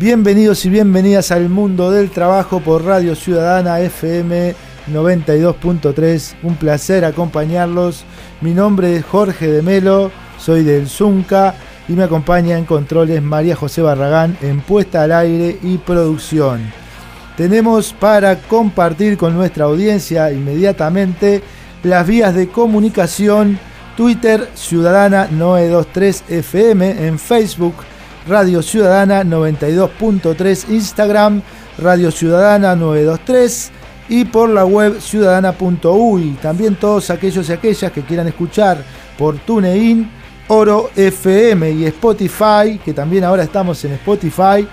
Bienvenidos y bienvenidas al mundo del trabajo por Radio Ciudadana FM 92.3. Un placer acompañarlos. Mi nombre es Jorge de Melo, soy del Zunca y me acompaña en controles María José Barragán en puesta al aire y producción. Tenemos para compartir con nuestra audiencia inmediatamente las vías de comunicación Twitter Ciudadana 923 FM en Facebook Radio Ciudadana 92.3 Instagram, Radio Ciudadana 923 y por la web ciudadana.uy. También todos aquellos y aquellas que quieran escuchar por TuneIn, Oro FM y Spotify, que también ahora estamos en Spotify,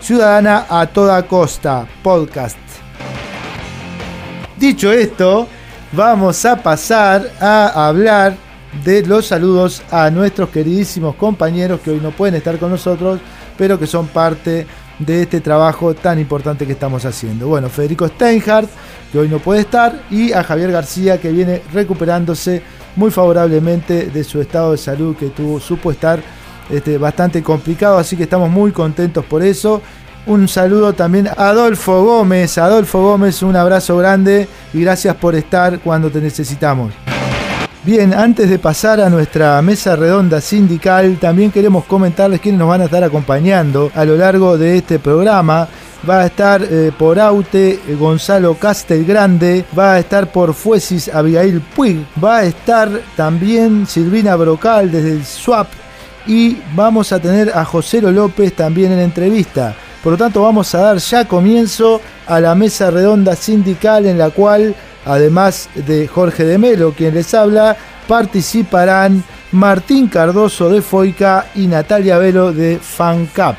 Ciudadana a toda costa, podcast. Dicho esto, vamos a pasar a hablar de los saludos a nuestros queridísimos compañeros que hoy no pueden estar con nosotros, pero que son parte de este trabajo tan importante que estamos haciendo. Bueno, Federico Steinhardt, que hoy no puede estar, y a Javier García, que viene recuperándose muy favorablemente de su estado de salud, que tuvo, supo estar este, bastante complicado, así que estamos muy contentos por eso. Un saludo también a Adolfo Gómez. Adolfo Gómez, un abrazo grande y gracias por estar cuando te necesitamos. Bien, antes de pasar a nuestra mesa redonda sindical, también queremos comentarles quiénes nos van a estar acompañando a lo largo de este programa. Va a estar eh, por Aute eh, Gonzalo Castelgrande, va a estar por Fuesis Abigail Puig, va a estar también Silvina Brocal desde el SWAP y vamos a tener a Joselo López también en entrevista. Por lo tanto, vamos a dar ya comienzo a la mesa redonda sindical en la cual además de Jorge de Melo, quien les habla, participarán Martín Cardoso de Foica y Natalia Velo de FanCap.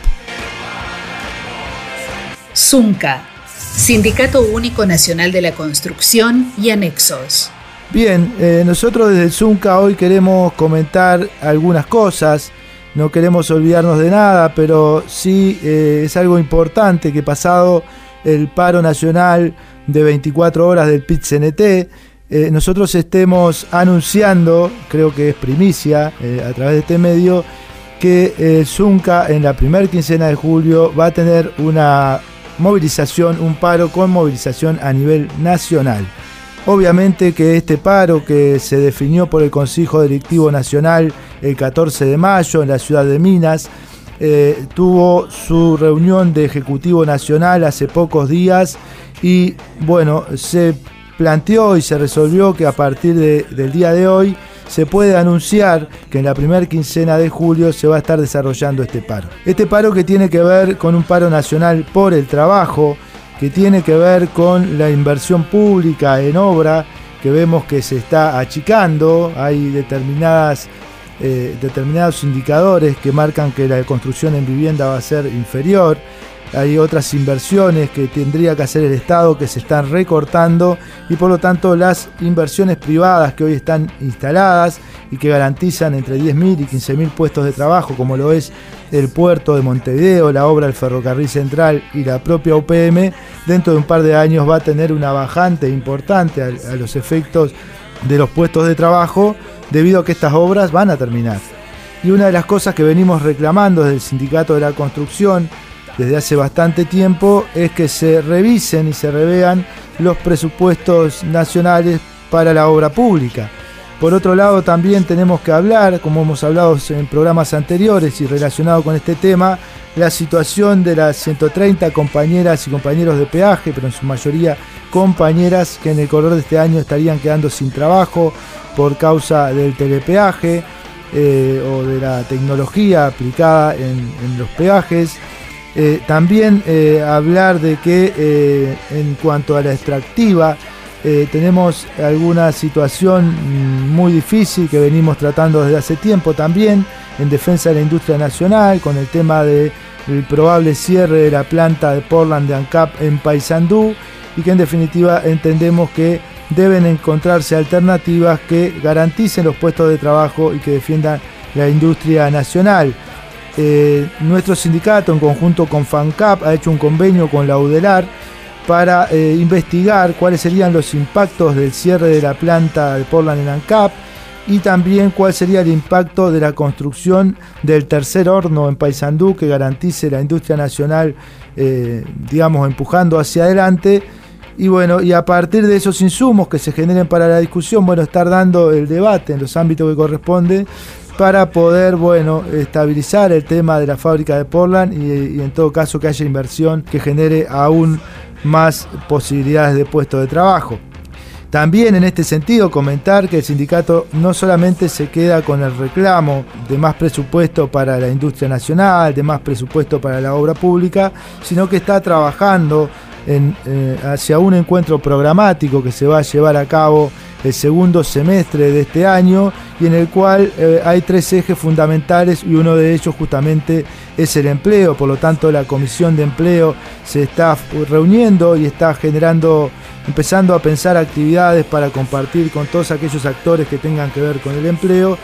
Zunca, Sindicato Único Nacional de la Construcción y Anexos. Bien, eh, nosotros desde el Zunca hoy queremos comentar algunas cosas. No queremos olvidarnos de nada, pero sí eh, es algo importante que pasado el paro nacional de 24 horas del PIT-CNT, eh, nosotros estemos anunciando, creo que es primicia eh, a través de este medio, que el Zunca en la primera quincena de julio va a tener una movilización, un paro con movilización a nivel nacional. Obviamente que este paro que se definió por el Consejo Directivo Nacional el 14 de mayo en la ciudad de Minas, eh, tuvo su reunión de Ejecutivo Nacional hace pocos días y bueno, se planteó y se resolvió que a partir de- del día de hoy se puede anunciar que en la primera quincena de julio se va a estar desarrollando este paro. Este paro que tiene que ver con un paro nacional por el trabajo, que tiene que ver con la inversión pública en obra, que vemos que se está achicando, hay determinadas eh, determinados indicadores que marcan que la construcción en vivienda va a ser inferior. Hay otras inversiones que tendría que hacer el Estado que se están recortando y por lo tanto las inversiones privadas que hoy están instaladas y que garantizan entre 10.000 y 15.000 puestos de trabajo, como lo es el puerto de Montevideo, la obra del ferrocarril central y la propia UPM, dentro de un par de años va a tener una bajante importante a, a los efectos de los puestos de trabajo debido a que estas obras van a terminar. Y una de las cosas que venimos reclamando desde el Sindicato de la Construcción desde hace bastante tiempo es que se revisen y se revean los presupuestos nacionales para la obra pública. Por otro lado, también tenemos que hablar, como hemos hablado en programas anteriores y relacionado con este tema, la situación de las 130 compañeras y compañeros de peaje, pero en su mayoría compañeras que en el color de este año estarían quedando sin trabajo por causa del telepeaje eh, o de la tecnología aplicada en, los peajes. Eh, también eh, hablar de que en cuanto a la extractiva, tenemos alguna situación mm, muy difícil que venimos tratando desde hace tiempo también en defensa de la industria nacional con el tema del probable cierre de la planta de Portland de ANCAP en Paysandú y que en definitiva entendemos que deben encontrarse alternativas que garanticen los puestos de trabajo y que defiendan la industria nacional. Eh, nuestro sindicato, en conjunto con FANCAP, ha hecho un convenio con la UDELAR para eh, investigar cuáles serían los impactos del cierre de la planta de Portland en ANCAP y también cuál sería el impacto de la construcción del tercer horno en Paysandú que garantice la industria nacional, eh, digamos, empujando hacia adelante. Y bueno, y a partir de esos insumos que se generen para la discusión, bueno, estar dando el debate en los ámbitos que corresponde para poder, bueno, estabilizar el tema de la fábrica de Portland y, en todo caso que haya inversión que genere aún más posibilidades de puestos de trabajo. También en este sentido comentar que el sindicato no solamente se queda con el reclamo de más presupuesto para la industria nacional, de más presupuesto para la obra pública, sino que está trabajando eh, hacia un encuentro programático que se va a llevar a cabo el segundo semestre de este año y en el cual eh, hay tres ejes fundamentales y uno de ellos justamente es el empleo, por lo tanto la comisión de empleo se está reuniendo y está generando, empezando a pensar actividades para compartir con todos aquellos actores que tengan que ver con el empleo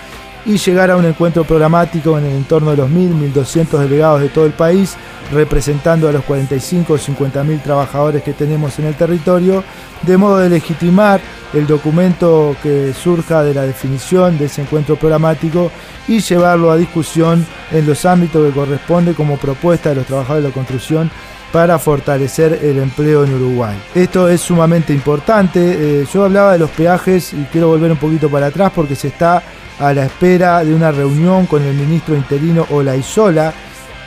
y llegar a un encuentro programático en el entorno de los 1.000, 1.200 delegados de todo el país, representando a los 45 o 50.000 trabajadores que tenemos en el territorio, de modo de legitimar el documento que surja de la definición de ese encuentro programático y llevarlo a discusión en los ámbitos que corresponde como propuesta de los trabajadores de la construcción para fortalecer el empleo en Uruguay. Esto es sumamente importante. Eh, yo hablaba de los peajes y quiero volver un poquito para atrás porque se está a la espera de una reunión con el ministro interino Olaizola.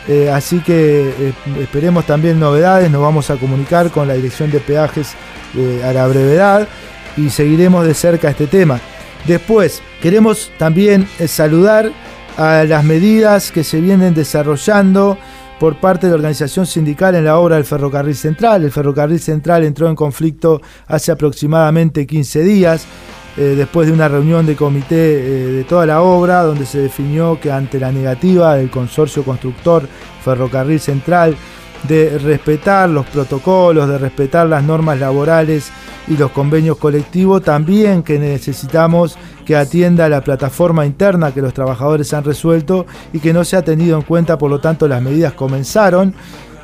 Eh, así que eh, esperemos también novedades, nos vamos a comunicar con la dirección de peajes a la brevedad y seguiremos de cerca este tema. Después, queremos también saludar a las medidas que se vienen desarrollando por parte de la organización sindical en la obra del ferrocarril central. El ferrocarril central entró en conflicto hace aproximadamente 15 días. Eh, después de una reunión de comité eh, de toda la obra, donde se definió que ante la negativa del consorcio constructor Ferrocarril Central de respetar los protocolos, de respetar las normas laborales y los convenios colectivos, también que necesitamos que atienda la plataforma interna que los trabajadores han resuelto y que no se ha tenido en cuenta, por lo tanto las medidas comenzaron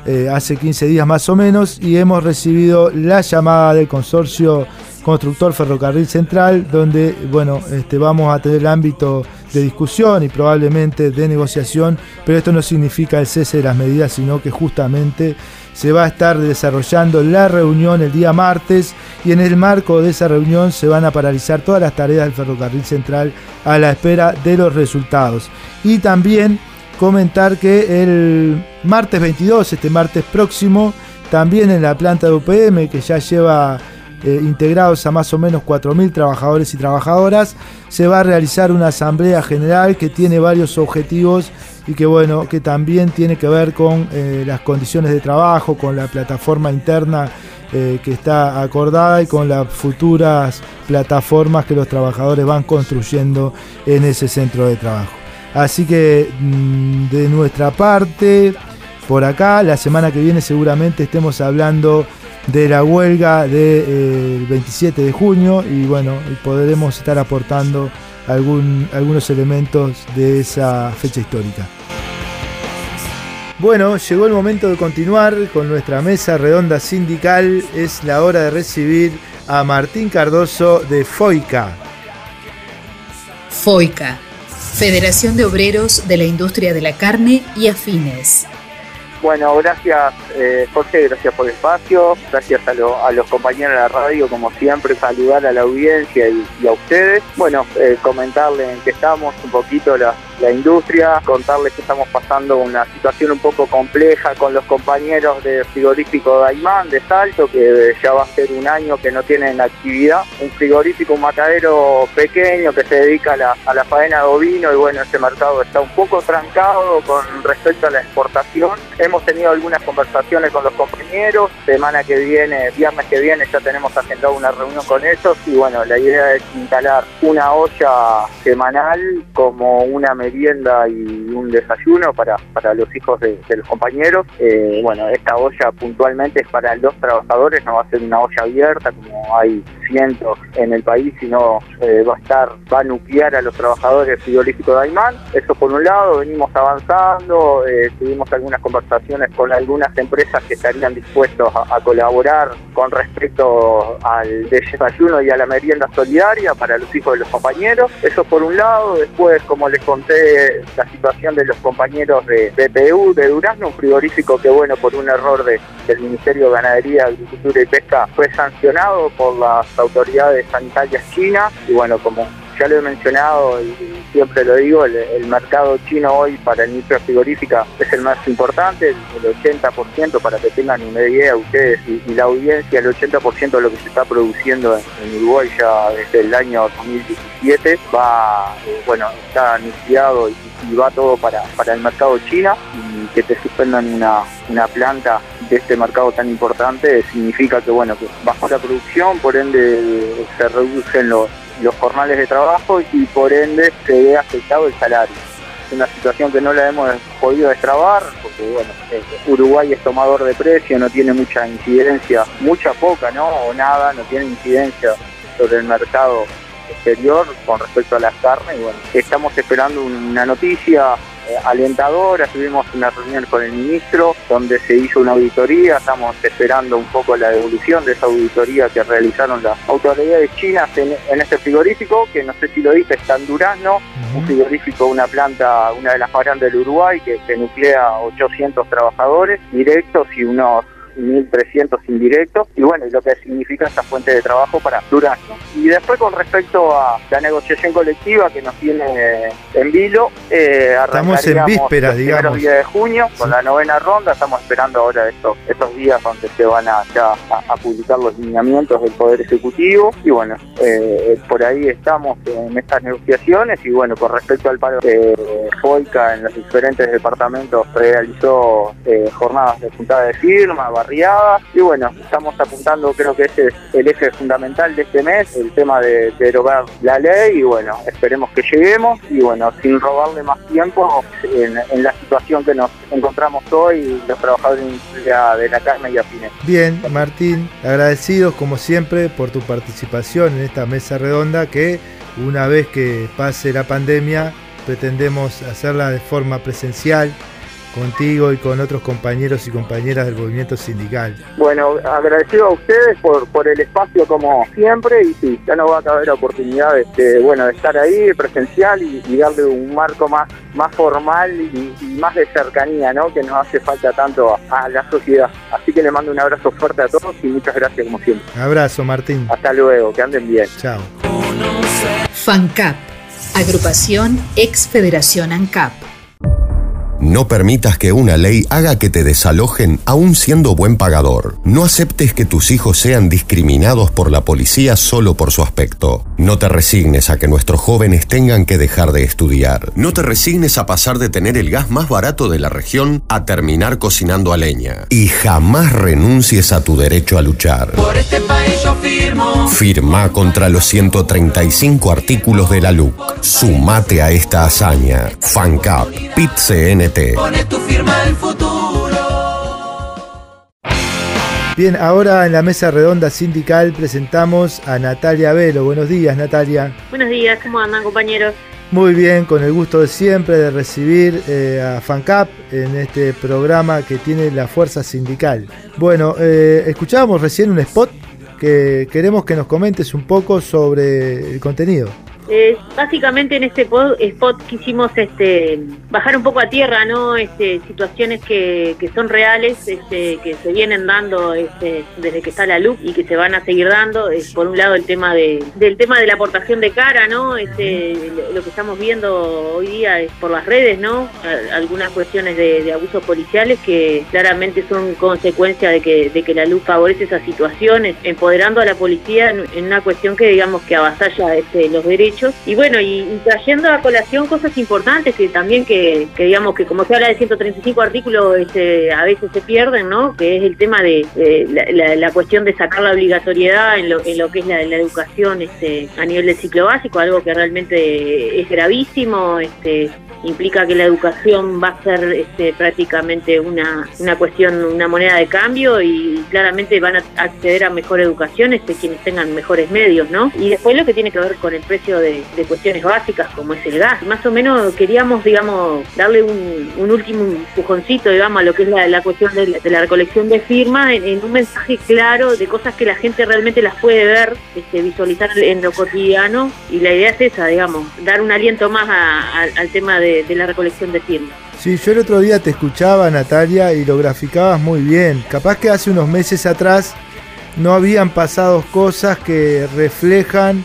eh, hace 15 días más o menos y hemos recibido la llamada del consorcio constructor Ferrocarril Central, donde bueno, este, vamos a tener el ámbito de discusión y probablemente de negociación, pero esto no significa el cese de las medidas, sino que justamente se va a estar desarrollando la reunión el día martes y en el marco de esa reunión se van a paralizar todas las tareas del Ferrocarril Central a la espera de los resultados. Y también comentar que el martes 22, este martes próximo, también en la planta de UPM, que ya lleva eh, integrados a más o menos 4.000 trabajadores y trabajadoras. Se va a realizar una asamblea general que tiene varios objetivos y que bueno, que también tiene que ver con eh, las condiciones de trabajo, con la plataforma interna eh, que está acordada y con las futuras plataformas que los trabajadores van construyendo en ese centro de trabajo. Así que mm, de nuestra parte, por acá, la semana que viene seguramente estemos hablando de la huelga del 27 de junio y bueno, podremos estar aportando algún, algunos elementos de esa fecha histórica. Bueno, llegó el momento de continuar con nuestra mesa redonda sindical. Es la hora de recibir a Martín Cardoso de FOICA. FOICA, Federación de Obreros de la Industria de la Carne y Afines Bueno, gracias eh, Jorge, gracias por el espacio, gracias a, los compañeros de la radio, como siempre, saludar a la audiencia y, a ustedes. Bueno, eh, comentarles en qué estamos, un poquito la, la industria, contarles que estamos pasando una situación un poco compleja con los compañeros de frigorífico Daimán de Salto, que ya va a ser un año que no tienen actividad. Un frigorífico, un matadero pequeño que se dedica a la, a la faena de ovino y bueno, este mercado está un poco trancado con respecto a la exportación. Hemos tenido algunas conversaciones con los compañeros, semana que viene, viernes que viene ya tenemos agendado una reunión con ellos y bueno, la idea es instalar una olla semanal como una merienda y un desayuno para, para los hijos de, los compañeros. Eh, bueno, esta olla puntualmente es para los trabajadores, no va a ser una olla abierta como hay cientos en el país, sino eh, va a estar, va a nuclear a los trabajadores frigoríficos de Aymán. Eso por un lado, venimos avanzando, eh, tuvimos algunas conversaciones con algunas empresas que estarían dispuestos a, colaborar con respecto al desayuno y a la merienda solidaria para los hijos de los compañeros. Eso por un lado, después, como les conté, la situación de los compañeros de BPU de Durazno, un frigorífico que, bueno, por un error del Ministerio de Ganadería, Agricultura y Pesca fue sancionado por las autoridades sanitarias chinas y, bueno, como ya lo he mencionado y siempre lo digo, el, mercado chino hoy para la industria frigorífica es el más importante, el, 80% para que tengan una idea ustedes y, la audiencia, el 80% de lo que se está produciendo en, Uruguay ya desde el año 2017 va, eh, bueno, está anunciado y, va todo para, para el mercado chino y que te suspendan una, una planta de este mercado tan importante significa que bueno que bajo la producción por ende se reducen los los jornales de trabajo y por ende se ve afectado el salario. Es una situación que no la hemos podido destrabar porque bueno, eh, Uruguay es tomador de precio, no tiene mucha incidencia, mucha poca, ¿no? O nada, no tiene incidencia sobre el mercado exterior con respecto a las carnes. Bueno, estamos esperando una noticia alentadora, tuvimos una reunión con el ministro donde se hizo una auditoría, estamos esperando un poco la devolución de esa auditoría que realizaron las autoridades chinas en, este frigorífico, que no sé si lo dice, está en Durazno, un frigorífico, una planta, una de las más grandes del Uruguay, que, que nuclea 800 trabajadores directos y unos 1.300 indirectos y bueno, y lo que significa esta fuente de trabajo para Durazno. Y después con respecto a la negociación colectiva que nos tiene eh, en vilo, eh, estamos en vísperas, digamos. días de junio con la novena ronda, estamos esperando ahora estos, estos días donde se van a, a, publicar los lineamientos del Poder Ejecutivo y bueno, eh, por ahí estamos en estas negociaciones y bueno, con respecto al paro de FOICA en los diferentes departamentos realizó eh, jornadas de juntada de firma, y bueno, estamos apuntando, creo que ese es el eje fundamental de este mes, el tema de, derogar la ley. Y bueno, esperemos que lleguemos. Y bueno, sin robarle más tiempo en, la situación que nos encontramos hoy los trabajadores de la, de la carne y afines. Bien, Martín, agradecidos como siempre por tu participación en esta mesa redonda que una vez que pase la pandemia pretendemos hacerla de forma presencial contigo y con otros compañeros y compañeras del movimiento sindical. Bueno, agradecido a ustedes por, por el espacio como siempre y sí, ya no va a caber oportunidad de, bueno, de estar ahí presencial y, darle un marco más, más formal y, más de cercanía, ¿no? que nos hace falta tanto a, la sociedad. Así que le mando un abrazo fuerte a todos y muchas gracias como siempre. Abrazo Martín. Hasta luego, que anden bien. Chao. FANCAP, agrupación ex Federación ANCAP. No permitas que una ley haga que te desalojen aún siendo buen pagador. No aceptes que tus hijos sean discriminados por la policía solo por su aspecto. No te resignes a que nuestros jóvenes tengan que dejar de estudiar. No te resignes a pasar de tener el gas más barato de la región a terminar cocinando a leña. Y jamás renuncies a tu derecho a luchar. Por este país yo firmo. Firma contra los 135 artículos de la LUC. Sumate a esta hazaña. FANCAP, CNT tu firma futuro. Bien, ahora en la mesa redonda sindical presentamos a Natalia Velo. Buenos días, Natalia. Buenos días, ¿cómo andan, compañeros? Muy bien, con el gusto de siempre de recibir eh, a FANCAP en este programa que tiene la fuerza sindical. Bueno, eh, escuchábamos recién un spot que queremos que nos comentes un poco sobre el contenido. Básicamente en este spot quisimos este, bajar un poco a tierra, ¿no? Este, situaciones que, son reales, este, que se vienen dando este, desde que está la luz y que se van a seguir dando. Es, por un lado el tema de, del tema de la aportación de cara, ¿no? Este, lo que estamos viendo hoy día es por las redes, ¿no? Algunas cuestiones de, abusos policiales que claramente son consecuencia de que, de que la luz favorece esas situaciones, empoderando a la policía en, en una cuestión que digamos que avasalla este, los derechos y bueno, y, trayendo a colación cosas importantes que también que, digamos que como se habla de 135 artículos este, a veces se pierden, ¿no? Que es el tema de la, cuestión de sacar la obligatoriedad en lo, que es la, la educación este, a nivel del ciclo básico, algo que realmente es gravísimo, este, implica que la educación va a ser este, prácticamente una, una cuestión, una moneda de cambio y claramente van a acceder a mejor educación este, quienes tengan mejores medios, ¿no? Y después lo que tiene que ver con el precio de, cuestiones básicas como es el gas. Más o menos queríamos, digamos, darle un, último empujoncito, digamos, a lo que es la, cuestión de la, recolección de firmas en, un mensaje claro de cosas que la gente realmente las puede ver, este, visualizar en lo cotidiano y la idea es esa, digamos, dar un aliento más al tema de de, la recolección de firmas. Sí, yo el otro día te escuchaba, Natalia, y lo graficabas muy bien. Capaz que hace unos meses atrás no habían pasado cosas que reflejan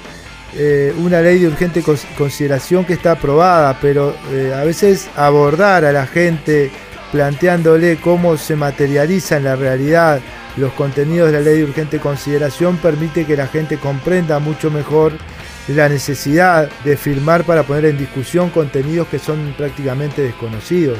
eh, una ley de urgente consideración que está aprobada, pero eh, a veces abordar a la gente planteándole cómo se materializa en la realidad los contenidos de la ley de urgente consideración permite que la gente comprenda mucho mejor la necesidad de firmar para poner en discusión contenidos que son prácticamente desconocidos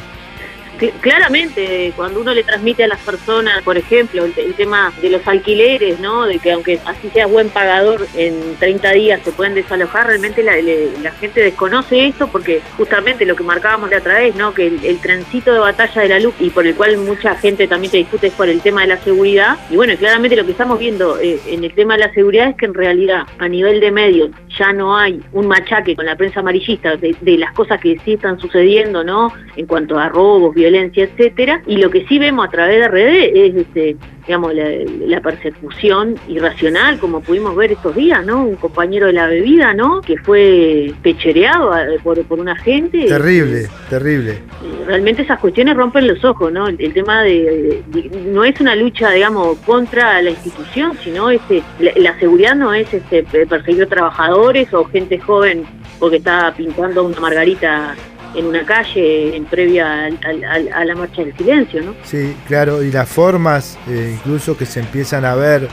claramente, cuando uno le transmite a las personas, por ejemplo, el, tema de los alquileres, ¿no? De que aunque así sea buen pagador, en 30 días se pueden desalojar, realmente la, gente desconoce esto porque justamente lo que marcábamos de otra vez, ¿no? Que el, trencito de batalla de la luz y por el cual mucha gente también te discute es por el tema de la seguridad. Y bueno, claramente lo que estamos viendo eh, en el tema de la seguridad es que en realidad a nivel de medios ya no hay un machaque con la prensa amarillista de, de las cosas que sí están sucediendo, ¿no? En cuanto a robos, violencia violencia, etcétera, y lo que sí vemos a través de redes es este, digamos, la, persecución irracional, como pudimos ver estos días, ¿no? Un compañero de la bebida, ¿no? Que fue pechereado por, por un agente. Terrible, terrible. Realmente esas cuestiones rompen los ojos, ¿no? El, tema de, no es una lucha, digamos, contra la institución, sino este, la, seguridad no es este, perseguir trabajadores o gente joven porque está pintando una margarita en una calle en previa a, la marcha del silencio, ¿no? Sí, claro, y las formas eh, incluso que se empiezan a ver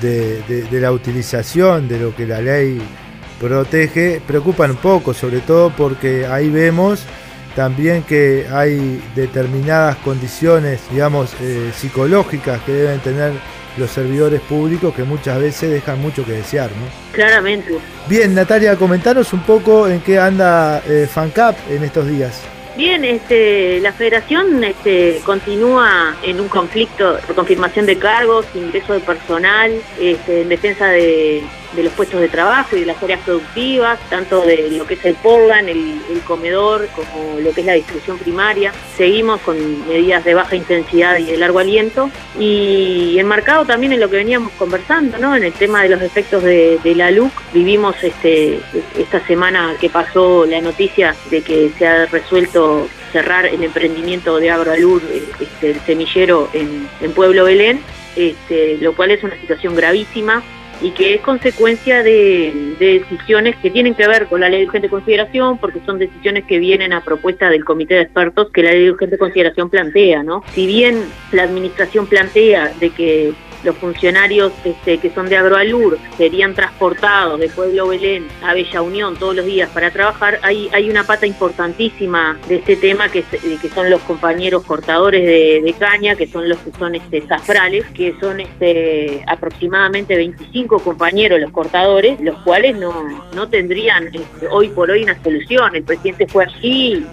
de, la utilización de lo que la ley protege preocupan un poco, sobre todo porque ahí vemos también que hay determinadas condiciones, digamos, eh, psicológicas que deben tener los servidores públicos que muchas veces dejan mucho que desear, ¿no? Claramente. Bien, Natalia, comentanos un poco en qué anda eh, FanCap en estos días. Bien, este, la federación este, continúa en un conflicto por confirmación de cargos, ingreso de personal, este, en defensa de, de los puestos de trabajo y de las áreas productivas, tanto de lo que es el Portland, el, comedor, como lo que es la distribución primaria. Seguimos con medidas de baja intensidad y de largo aliento y enmarcado también en lo que veníamos conversando, ¿no? En el tema de los efectos de, la LUC. Vivimos este, esta semana que pasó la noticia de que se ha resuelto cerrar el emprendimiento de Agroalur, este, el semillero en, Pueblo Belén, este, lo cual es una situación gravísima y que es consecuencia de, decisiones que tienen que ver con la ley de urgente consideración, porque son decisiones que vienen a propuesta del comité de expertos que la ley de urgente consideración plantea, ¿no? Si bien la administración plantea de que los funcionarios este, que son de Agroalur serían transportados de Pueblo Belén a Bella Unión todos los días para trabajar, hay, hay una pata importantísima de este tema que, que son los compañeros cortadores de, caña, que son los que son este, zafrales, que son este, aproximadamente 25 compañeros los cortadores, los cuales no, no tendrían este, hoy por hoy una solución. El presidente fue allí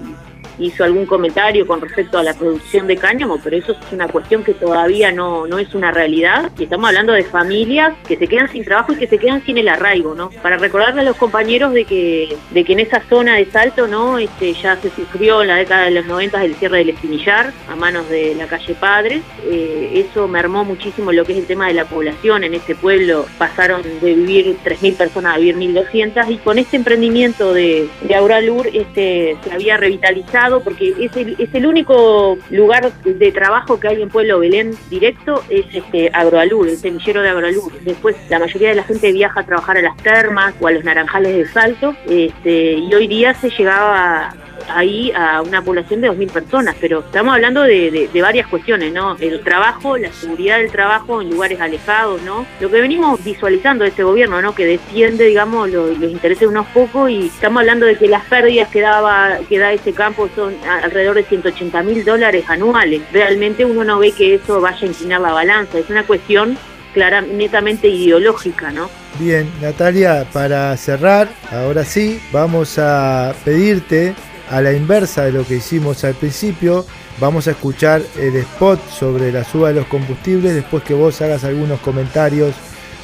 hizo algún comentario con respecto a la producción de cáñamo, pero eso es una cuestión que todavía no, no es una realidad. Y estamos hablando de familias que se quedan sin trabajo y que se quedan sin el arraigo, ¿no? Para recordarle a los compañeros de que, de que en esa zona de Salto, ¿no? Este, ya se sufrió en la década de los 90 el cierre del espinillar a manos de la calle Padres. Eh, eso mermó muchísimo lo que es el tema de la población. En este pueblo pasaron de vivir 3.000 personas a vivir 1.200 y con este emprendimiento de, de Auralur este, se había revitalizado porque es el, es el único lugar de trabajo que hay en Pueblo Belén directo, es este Agroalur, el semillero de Agroalur. Después la mayoría de la gente viaja a trabajar a las termas o a los naranjales de Salto este, y hoy día se llegaba ahí a una población de 2.000 personas, pero estamos hablando de, varias cuestiones, ¿no? El trabajo, la seguridad del trabajo en lugares alejados, ¿no? Lo que venimos visualizando de este gobierno, ¿no? Que defiende, digamos, los, intereses de unos pocos y estamos hablando de que las pérdidas que, daba, que da ese campo son alrededor de 180 mil dólares anuales. Realmente uno no ve que eso vaya a inclinar la balanza, es una cuestión clara, netamente ideológica, ¿no? Bien, Natalia, para cerrar, ahora sí, vamos a pedirte a la inversa de lo que hicimos al principio. Vamos a escuchar el spot sobre la suba de los combustibles después que vos hagas algunos comentarios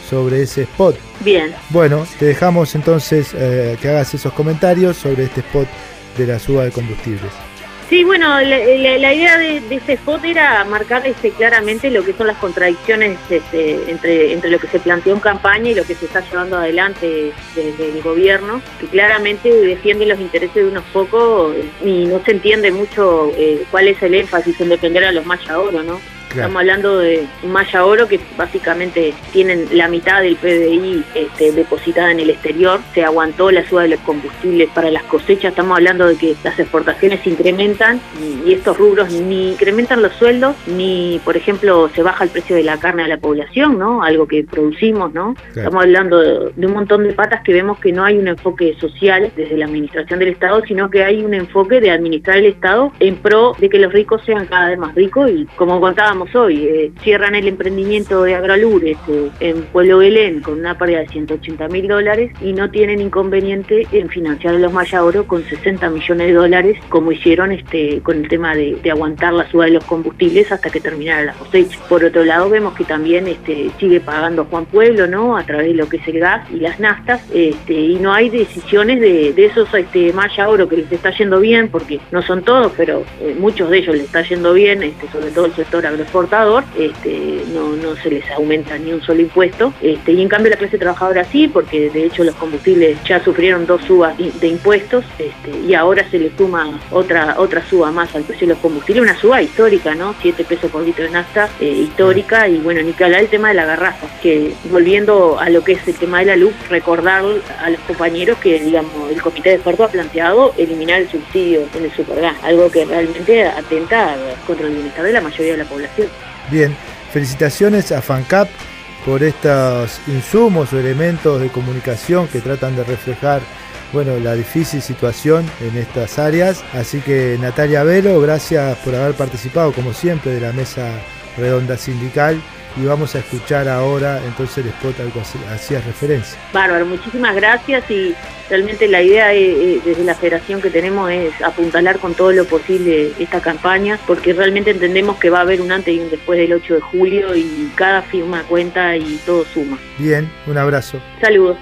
sobre ese spot. Bien. Bueno, te dejamos entonces eh, que hagas esos comentarios sobre este spot de la suba de combustibles. Sí, bueno, la, idea de, este spot era marcar este, claramente lo que son las contradicciones este, entre, lo que se planteó en campaña y lo que se está llevando adelante desde el gobierno, que claramente defiende los intereses de unos pocos y no se entiende mucho eh, cuál es el énfasis en defender a los ahora, ¿no? Estamos hablando de un Maya Oro que básicamente tienen la mitad del PDI este, depositada en el exterior. Se aguantó la suba de los combustibles para las cosechas. Estamos hablando de que las exportaciones incrementan y, estos rubros ni incrementan los sueldos ni, por ejemplo, se baja el precio de la carne a la población, ¿no? Algo que producimos, ¿no? Estamos hablando de, un montón de patas que vemos que no hay un enfoque social desde la administración del Estado, sino que hay un enfoque de administrar el Estado en pro de que los ricos sean cada vez más ricos y como contábamos hoy. Eh, cierran el emprendimiento de Agralur este, en Pueblo Belén con una pérdida de 180 mil dólares y no tienen inconveniente en financiar a los Maya Oro con 60 millones de dólares, como hicieron este, con el tema de, aguantar la suba de los combustibles hasta que terminara la cosecha. Por otro lado, vemos que también este, sigue pagando Juan Pueblo, ¿no? A través de lo que es el gas y las naftas, este, y no hay decisiones de, esos este, Maya Oro que les está yendo bien, porque no son todos, pero eh, muchos de ellos les está yendo bien, este, sobre todo el sector agropecuario exportador, este, no, se les aumenta ni un solo impuesto. Este, y en cambio la clase trabajadora sí, porque de hecho los combustibles ya sufrieron dos subas de impuestos este, y ahora se le suma otra otra suba más al precio de los combustibles, una suba histórica, ¿no? 7 pesos por litro de nafta eh, histórica y bueno, ni que hablar del tema de la garrafa, que volviendo a lo que es el tema de la luz, recordar a los compañeros que digamos el comité de expertos ha planteado eliminar el subsidio en el supergas, algo que realmente atenta contra el bienestar de la mayoría de la población. Bien, felicitaciones a FANCAP por estos insumos o elementos de comunicación que tratan de reflejar bueno, la difícil situación en estas áreas. Así que Natalia Velo, gracias por haber participado como siempre de la mesa redonda sindical y vamos a escuchar ahora entonces el spot al que hacías referencia. Bárbaro, muchísimas gracias y realmente la idea desde la federación que tenemos es apuntalar con todo lo posible esta campaña porque realmente entendemos que va a haber un antes y un después del 8 de julio y cada firma cuenta y todo suma. Bien, un abrazo. Saludos.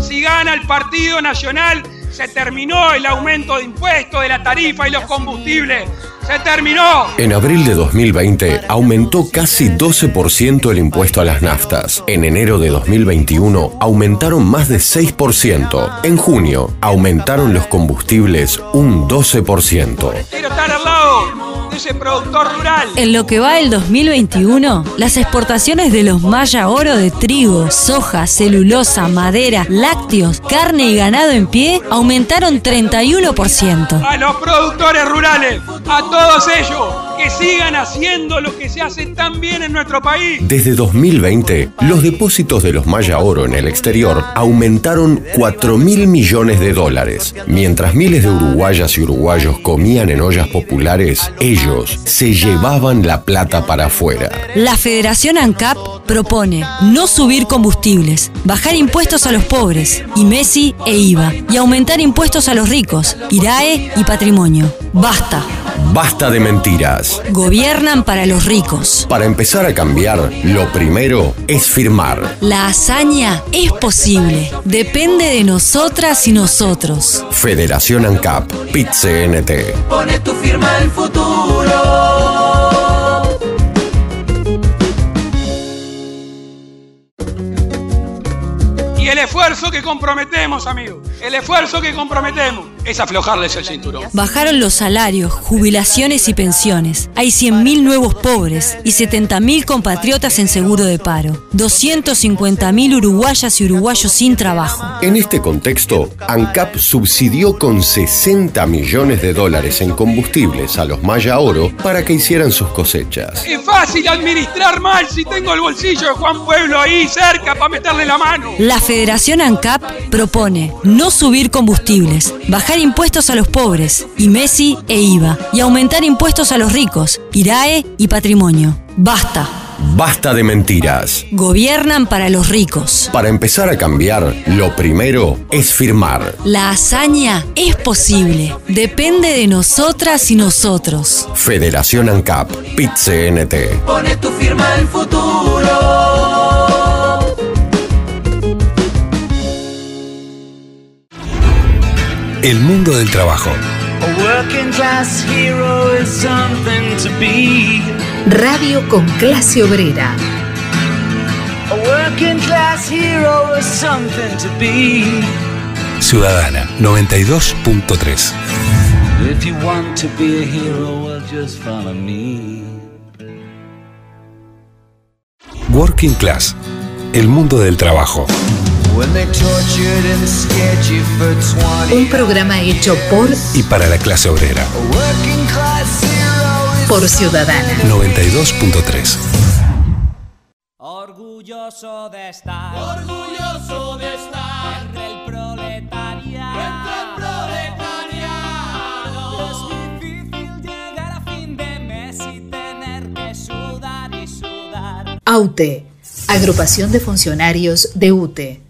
Si gana el Partido Nacional, se terminó el aumento de impuestos, de la tarifa y los combustibles ¡Se terminó! En abril de 2020 aumentó casi 12% el impuesto a las naftas. En enero de 2021 aumentaron más de 6%. En junio aumentaron los combustibles un 12%. Ese productor rural. En lo que va el 2021, las exportaciones de los Maya Oro de trigo, soja, celulosa, madera, lácteos, carne y ganado en pie aumentaron 31%. A los productores rurales, a todos ellos que sigan haciendo lo que se hace tan bien en nuestro país. Desde 2020, los depósitos de los Maya Oro en el exterior aumentaron 4 mil millones de dólares. Mientras miles de uruguayas y uruguayos comían en ollas populares, ellos se llevaban la plata para afuera. La Federación ANCAP propone no subir combustibles, bajar impuestos a los pobres, y Messi e IVA, y aumentar impuestos a los ricos, IRAE y patrimonio. Basta. Basta de mentiras. Gobiernan para los ricos. Para empezar a cambiar, lo primero es firmar. La hazaña es posible. Depende de nosotras y nosotros. Federación ANCAP, PIT-CNT. Pone tu firma el futuro. Y el esfuerzo que comprometemos, amigos, el esfuerzo que comprometemos es aflojarles el cinturón. Bajaron los salarios, jubilaciones y pensiones. Hay 100.000 nuevos pobres y 70.000 compatriotas en seguro de paro. 250.000 uruguayas y uruguayos sin trabajo. En este contexto, ANCAP subsidió con 60 millones de dólares en combustibles a los Maya Oro para que hicieran sus cosechas. Es fácil administrar mal si tengo el bolsillo de Juan Pueblo ahí cerca para meterle la mano. La Federación ANCAP propone no subir combustibles, bajar impuestos a los pobres, y Messi e IVA, y aumentar impuestos a los ricos, IRAE y patrimonio. Basta. Basta de mentiras. Gobiernan para los ricos. Para empezar a cambiar, lo primero es firmar. La hazaña es posible. Depende de nosotras y nosotros. Federación ANCAP, PIT-CNT. Pone tu firma el futuro. El mundo del trabajo. A working class hero is something to be. Radio con clase obrera. A working class hero is something to be. Ciudadana 92.3. If you want to be a hero, well, just follow me. Working Class. El mundo del trabajo. When they tortured and scared you for 20 Un programa hecho por Y para la clase obrera. Por Ciudadana. 92.3. Orgulloso de estar. Orgulloso de estar. Entre el proletariado. Entre el proletariado. Es difícil llegar a fin de mes y tener que sudar y sudar. AUTE, Agrupación de Funcionarios de UTE.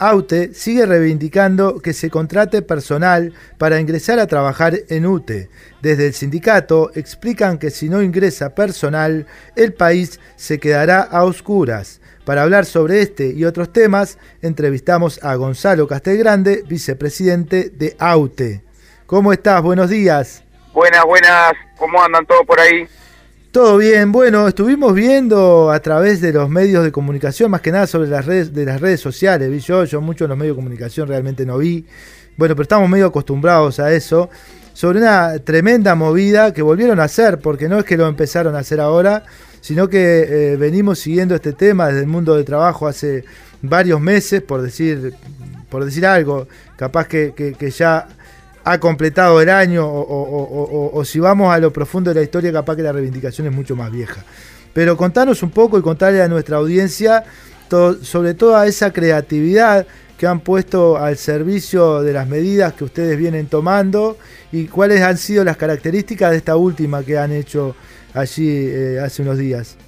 AUTE sigue reivindicando que se contrate personal para ingresar a trabajar en UTE. Desde el sindicato explican que si no ingresa personal, el país se quedará a oscuras. Para hablar sobre este y otros temas, entrevistamos a Gonzalo Castelgrande, vicepresidente de AUTE. ¿Cómo estás? Buenos días. Buenas, buenas, ¿cómo andan todos por ahí? Todo bien, bueno, estuvimos viendo a través de los medios de comunicación, más que nada sobre las redes, de las redes sociales, vi yo, yo mucho en los medios de comunicación realmente no vi, bueno, pero estamos medio acostumbrados a eso, sobre una tremenda movida que volvieron a hacer, porque no es que lo empezaron a hacer ahora, sino que eh, venimos siguiendo este tema desde el mundo del trabajo hace varios meses, por decir, por decir algo, capaz que, que, que ya ha completado el año o, si vamos a lo profundo de la historia, capaz que la reivindicación es mucho más vieja. Pero contanos un poco y contarle a nuestra audiencia sobre toda esa creatividad que han puesto al servicio de las medidas que ustedes vienen tomando y cuáles han sido las características de esta última que han hecho allí eh, hace unos días.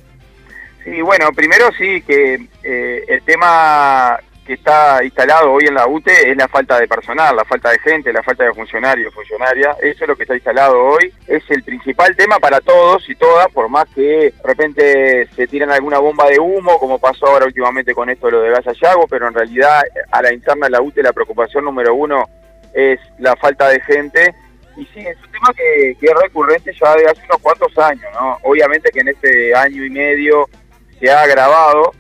Sí, bueno, primero sí que eh, el tema que está instalado hoy en la UTE es la falta de personal, la falta de gente, la falta de funcionarios, funcionarias. Eso es lo que está instalado hoy. Es el principal tema para todos y todas, por más que de repente se tiran alguna bomba de humo, como pasó ahora últimamente con esto de lo de Yago, pero en realidad a la interna de la UTE la preocupación número uno es la falta de gente. Y sí, es un tema que, que es recurrente ya de hace unos cuantos años, ¿no? Obviamente que en este año y medio se ha agravado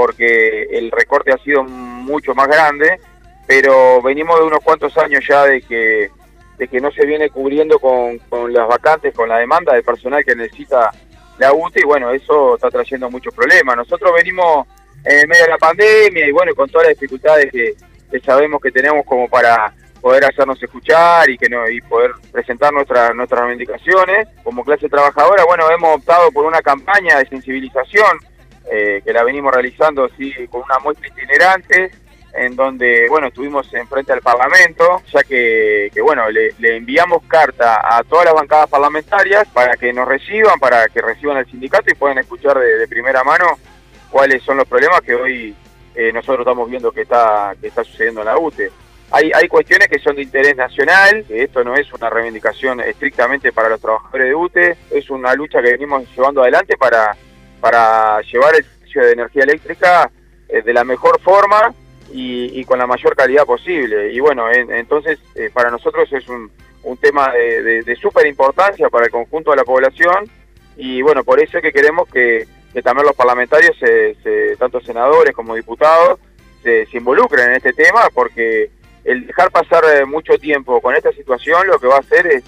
porque el recorte ha sido mucho más grande, pero venimos de unos cuantos años ya de que de que no se viene cubriendo con, con las vacantes, con la demanda de personal que necesita la UTE y bueno, eso está trayendo muchos problemas. Nosotros venimos en medio de la pandemia y bueno, con todas las dificultades que, sabemos que tenemos como para poder hacernos escuchar y que no y poder presentar nuestra, nuestras reivindicaciones. Como clase trabajadora, bueno, hemos optado por una campaña de sensibilización eh, que la venimos realizando así con una muestra itinerante en donde, bueno, estuvimos enfrente al Parlamento, ya que, que bueno, le, enviamos carta a todas las bancadas parlamentarias para que nos reciban, para que reciban al sindicato y puedan escuchar de, de primera mano cuáles son los problemas que hoy eh, nosotros estamos viendo que está, que está sucediendo en la UTE. Hay, hay cuestiones que son de interés nacional, que esto no es una reivindicación estrictamente para los trabajadores de UTE, es una lucha que venimos llevando adelante para, para llevar el servicio de energía eléctrica eh, de la mejor forma y, y, con la mayor calidad posible. Y bueno, en, entonces eh, para nosotros es un, un tema de, de, de súper importancia para el conjunto de la población y bueno, por eso es que queremos que, también los parlamentarios, se, se, tanto senadores como diputados, se, se, involucren en este tema porque el dejar pasar eh, mucho tiempo con esta situación lo que va a hacer es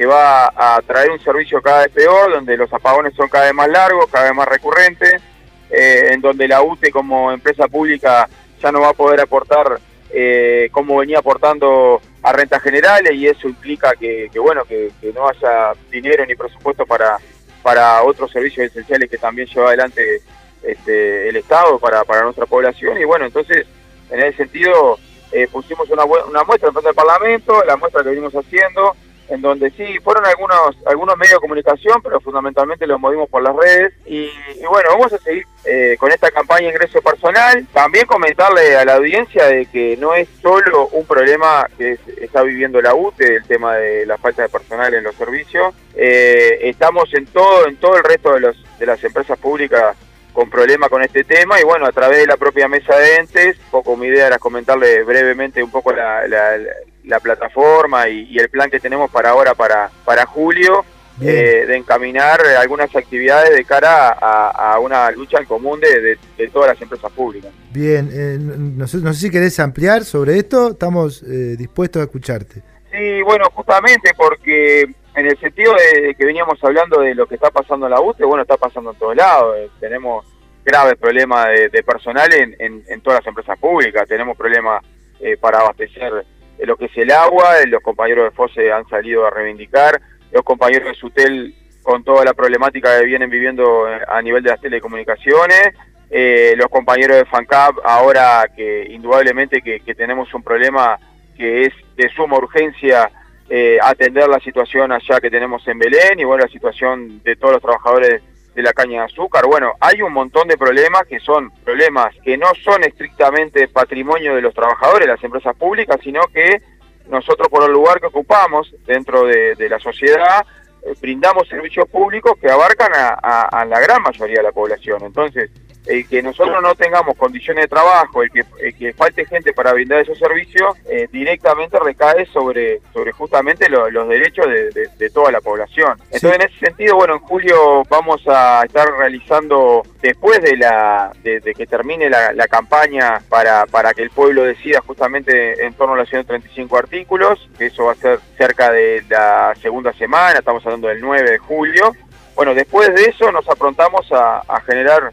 que va a traer un servicio cada vez peor, donde los apagones son cada vez más largos, cada vez más recurrentes, eh, en donde la UTE como empresa pública ya no va a poder aportar eh, como venía aportando a rentas generales y eso implica que, bueno que, que, no haya dinero ni presupuesto para, para otros servicios esenciales que también lleva adelante este, el Estado para, para nuestra población. Y bueno entonces en ese sentido eh, pusimos una, una muestra en frente del Parlamento, la muestra que venimos haciendo, en donde sí, fueron algunos algunos medios de comunicación, pero fundamentalmente los movimos por las redes. Y, y bueno, vamos a seguir eh, con esta campaña de ingreso personal. También comentarle a la audiencia de que no es solo un problema que es, está viviendo la UTE, el tema de la falta de personal en los servicios. Eh, estamos en todo, en todo el resto de, los, de las empresas públicas con problemas con este tema y bueno, a través de la propia mesa de entes, un poco mi idea era comentarle brevemente un poco la, la, la plataforma y, y, el plan que tenemos para ahora, para, para julio, eh, de encaminar algunas actividades de cara a, a una lucha en común de, de, de, todas las empresas públicas. Bien, eh, no, sé, no, sé, si querés ampliar sobre esto, estamos eh, dispuestos a escucharte. Sí, bueno, justamente porque en el sentido de que veníamos hablando de lo que está pasando en la UTE, bueno, está pasando en todos lados. Eh, tenemos graves problemas de, personal en, todas las empresas públicas. Tenemos problemas eh, para abastecer eh, lo que es el agua. Los compañeros de FOSE han salido a reivindicar. Los compañeros de SUTEL con toda la problemática que vienen viviendo eh, a nivel de las telecomunicaciones. Eh, los compañeros de FANCAP ahora que indudablemente que tenemos un problema que es de suma urgencia eh, atender la situación allá que tenemos en Belén y bueno, la situación de todos los trabajadores de la caña de azúcar. Bueno, hay un montón de problemas que son problemas que no son estrictamente patrimonio de los trabajadores, las empresas públicas, sino que nosotros por el lugar que ocupamos dentro de, la sociedad eh, brindamos servicios públicos que abarcan a la gran mayoría de la población. Entonces, el que nosotros no tengamos condiciones de trabajo, el que, el que falte gente para brindar esos servicios, eh, directamente recae sobre, sobre justamente lo, los derechos de, de, de, toda la población. Entonces, sí. en ese sentido, bueno, en julio vamos a estar realizando, después de la de, de que termine la, la, campaña para, para que el pueblo decida justamente en torno a los 135 artículos, que eso va a ser cerca de la segunda semana, estamos hablando del 9 de julio. Bueno, después de eso nos aprontamos a, a generar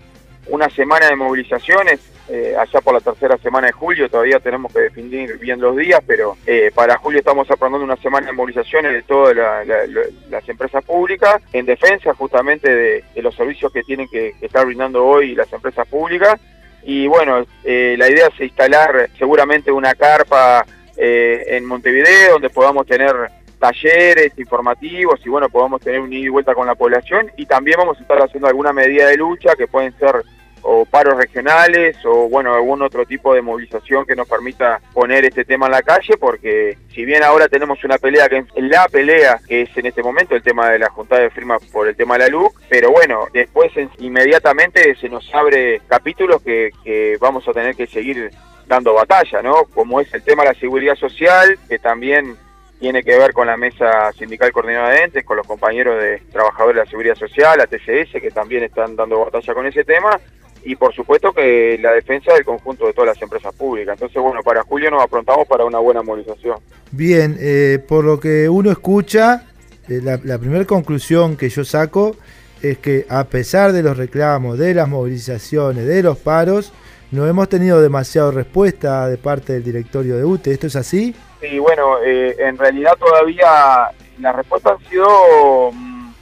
una semana de movilizaciones eh, allá por la tercera semana de julio, todavía tenemos que definir bien los días, pero eh, para julio estamos aprobando una semana de movilizaciones de todas la, la, la, las empresas públicas en defensa justamente de, de los servicios que tienen que, que, estar brindando hoy las empresas públicas. Y bueno, eh, la idea es instalar seguramente una carpa eh, en Montevideo donde podamos tener talleres informativos y bueno, podamos tener un ida y vuelta con la población y también vamos a estar haciendo alguna medida de lucha que pueden ser o paros regionales o bueno algún otro tipo de movilización que nos permita poner este tema en la calle porque si bien ahora tenemos una pelea que la pelea que es en este momento el tema de la juntada de firmas por el tema de la luz pero bueno después inmediatamente se nos abre capítulos que, que vamos a tener que seguir dando batalla no como es el tema de la seguridad social que también tiene que ver con la mesa sindical coordinada de entes, con los compañeros de trabajadores de la seguridad social, la TCS, que también están dando batalla con ese tema, y por supuesto que la defensa del conjunto de todas las empresas públicas. Entonces, bueno, para julio nos aprontamos para una buena movilización. Bien, eh, por lo que uno escucha, eh, la, la primera conclusión que yo saco es que a pesar de los reclamos, de las movilizaciones, de los paros, no hemos tenido demasiada respuesta de parte del directorio de UTE. ¿Esto es así? Sí, bueno, eh, en realidad todavía las respuestas han sido mm,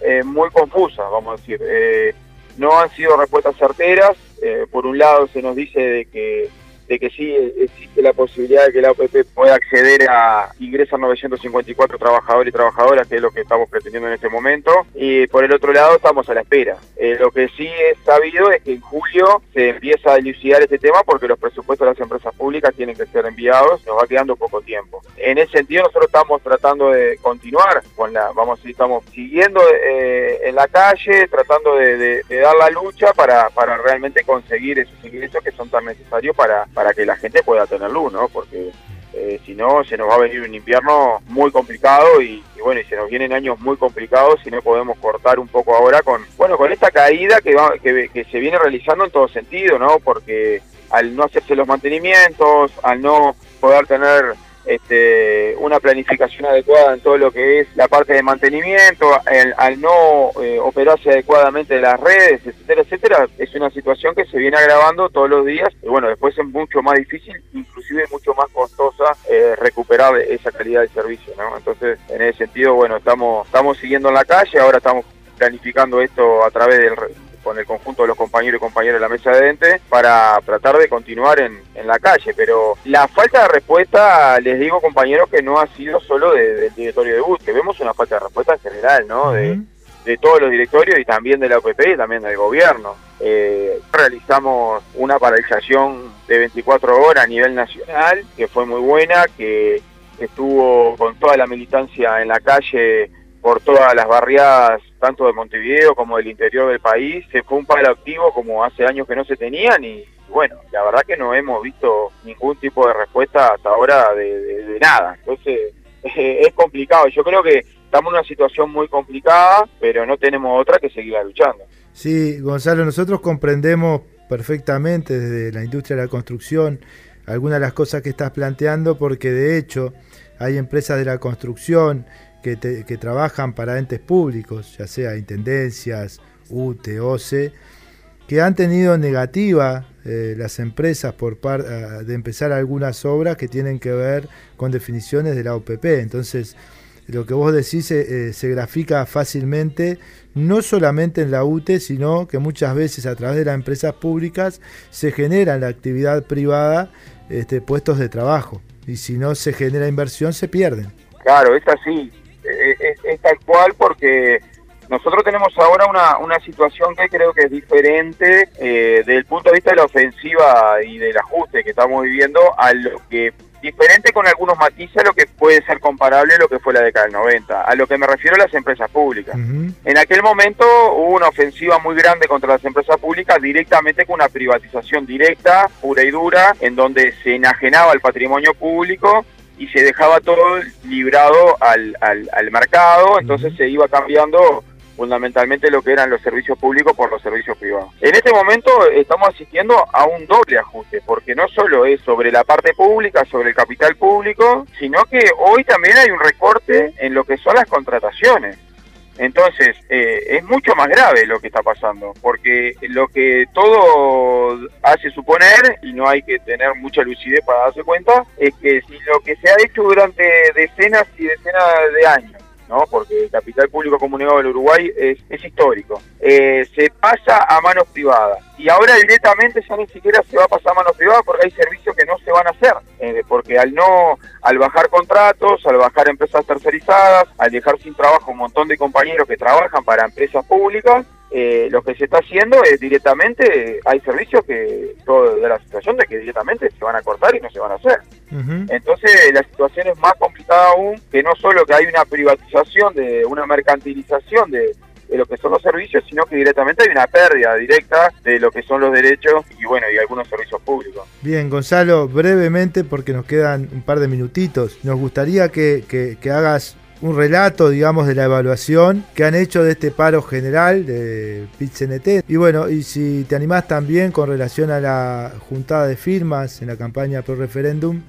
eh, muy confusas, vamos a decir. Eh, no han sido respuestas certeras. Eh, por un lado se nos dice de que de que sí existe la posibilidad de que la OPP pueda acceder a ingresar 954 trabajadores y trabajadoras, que es lo que estamos pretendiendo en este momento, y por el otro lado estamos a la espera. Eh, lo que sí es sabido es que en julio se empieza a dilucidar este tema porque los presupuestos de las empresas públicas tienen que ser enviados, nos va quedando poco tiempo. En ese sentido nosotros estamos tratando de continuar con la, vamos estamos siguiendo eh, en la calle, tratando de dar la lucha para, para realmente conseguir esos ingresos que son tan necesarios para, para que la gente pueda tener luz, ¿no? Porque eh, si no, se nos va a venir un invierno muy complicado y, bueno, y se nos vienen años muy complicados si no podemos cortar un poco ahora con, bueno, con esta caída que, va, que se viene realizando en todo sentido, ¿no? Porque al no hacerse los mantenimientos, al no poder tener este, una planificación adecuada en todo lo que es la parte de mantenimiento, el- al no eh, operarse adecuadamente las redes, etcétera, etcétera, es una situación que se viene agravando todos los días y bueno, después es mucho más difícil, inclusive mucho más costosa eh, recuperar esa calidad de servicio, ¿no? Entonces, en ese sentido, bueno, estamos, estamos siguiendo en la calle, ahora estamos planificando esto a través del con el conjunto de los compañeros y compañeras de la mesa de ente para tratar de continuar en, en la calle. Pero la falta de respuesta, les digo compañeros, que no ha sido solo de- del directorio de BUT, que vemos una falta de respuesta en general, ¿no? De, de todos los directorios y también de la OPP y también del gobierno. Eh, realizamos una paralización de 24 horas a nivel nacional, que fue muy buena, que estuvo con toda la militancia en la calle por todas las barriadas, tanto de Montevideo como del interior del país. Se fue un palo activo como hace años que no se tenían y bueno, la verdad que no hemos visto ningún tipo de respuesta hasta ahora de, de- nada. Entonces es complicado. Yo creo que estamos en una situación muy complicada, pero no tenemos otra que seguir luchando. Sí, Gonzalo, nosotros comprendemos perfectamente desde la industria de la construcción algunas de las cosas que estás planteando, porque de hecho hay empresas de la construcción que, te- que trabajan para entes públicos, ya sea intendencias, UTE, OCE, que han tenido negativa eh, las empresas por par, ah, de empezar algunas obras que tienen que ver con definiciones de la OPP. Entonces, lo que vos decís eh, eh, se grafica fácilmente, no solamente en la UTE, sino que muchas veces a través de las empresas públicas se genera en la actividad privada este, puestos de trabajo. Y si no se genera inversión, se pierden. Claro, es así, es, es tal cual porque nosotros tenemos ahora una, una situación que creo que es diferente eh, desde el punto de vista de la ofensiva y del ajuste que estamos viviendo a lo que diferente con algunos matices a lo que puede ser comparable a lo que fue la década del 90, a lo que me refiero a las empresas públicas. En aquel momento hubo una ofensiva muy grande contra las empresas públicas directamente con una privatización directa, pura y dura, en donde se enajenaba el patrimonio público y se dejaba todo librado al, al, al mercado, entonces se iba cambiando fundamentalmente lo que eran los servicios públicos por los servicios privados. En este momento estamos asistiendo a un doble ajuste, porque no solo es sobre la parte pública, sobre el capital público, sino que hoy también hay un recorte en lo que son las contrataciones. Entonces, eh, es mucho más grave lo que está pasando, porque lo que todo hace suponer, y no hay que tener mucha lucidez para darse cuenta, es que si lo que se ha hecho durante decenas y decenas de años, ¿no? porque el capital público comunicado del Uruguay es, histórico, eh, se pasa a manos privadas. Y ahora directamente ya ni siquiera se va a pasar a manos privadas porque hay servicios que no se van a hacer, eh, porque al no, al bajar contratos, al bajar empresas tercerizadas, al dejar sin trabajo un montón de compañeros que trabajan para empresas públicas, eh, lo que se está haciendo es directamente, hay servicios que, todo de la situación de que directamente se van a cortar y no se van a hacer. Entonces la situación es más complicada aún, que no solo que hay una privatización, de una mercantilización de, de lo que son los servicios, sino que directamente hay una pérdida directa de lo que son los derechos y bueno, y algunos servicios públicos. Bien, Gonzalo, brevemente, porque nos quedan un par de minutitos, nos gustaría que, que- que hagas un relato, digamos, de la evaluación que han hecho de este paro general de PIT-CNT. Y bueno, y si te animás también con relación a la juntada de firmas en la campaña pro referéndum,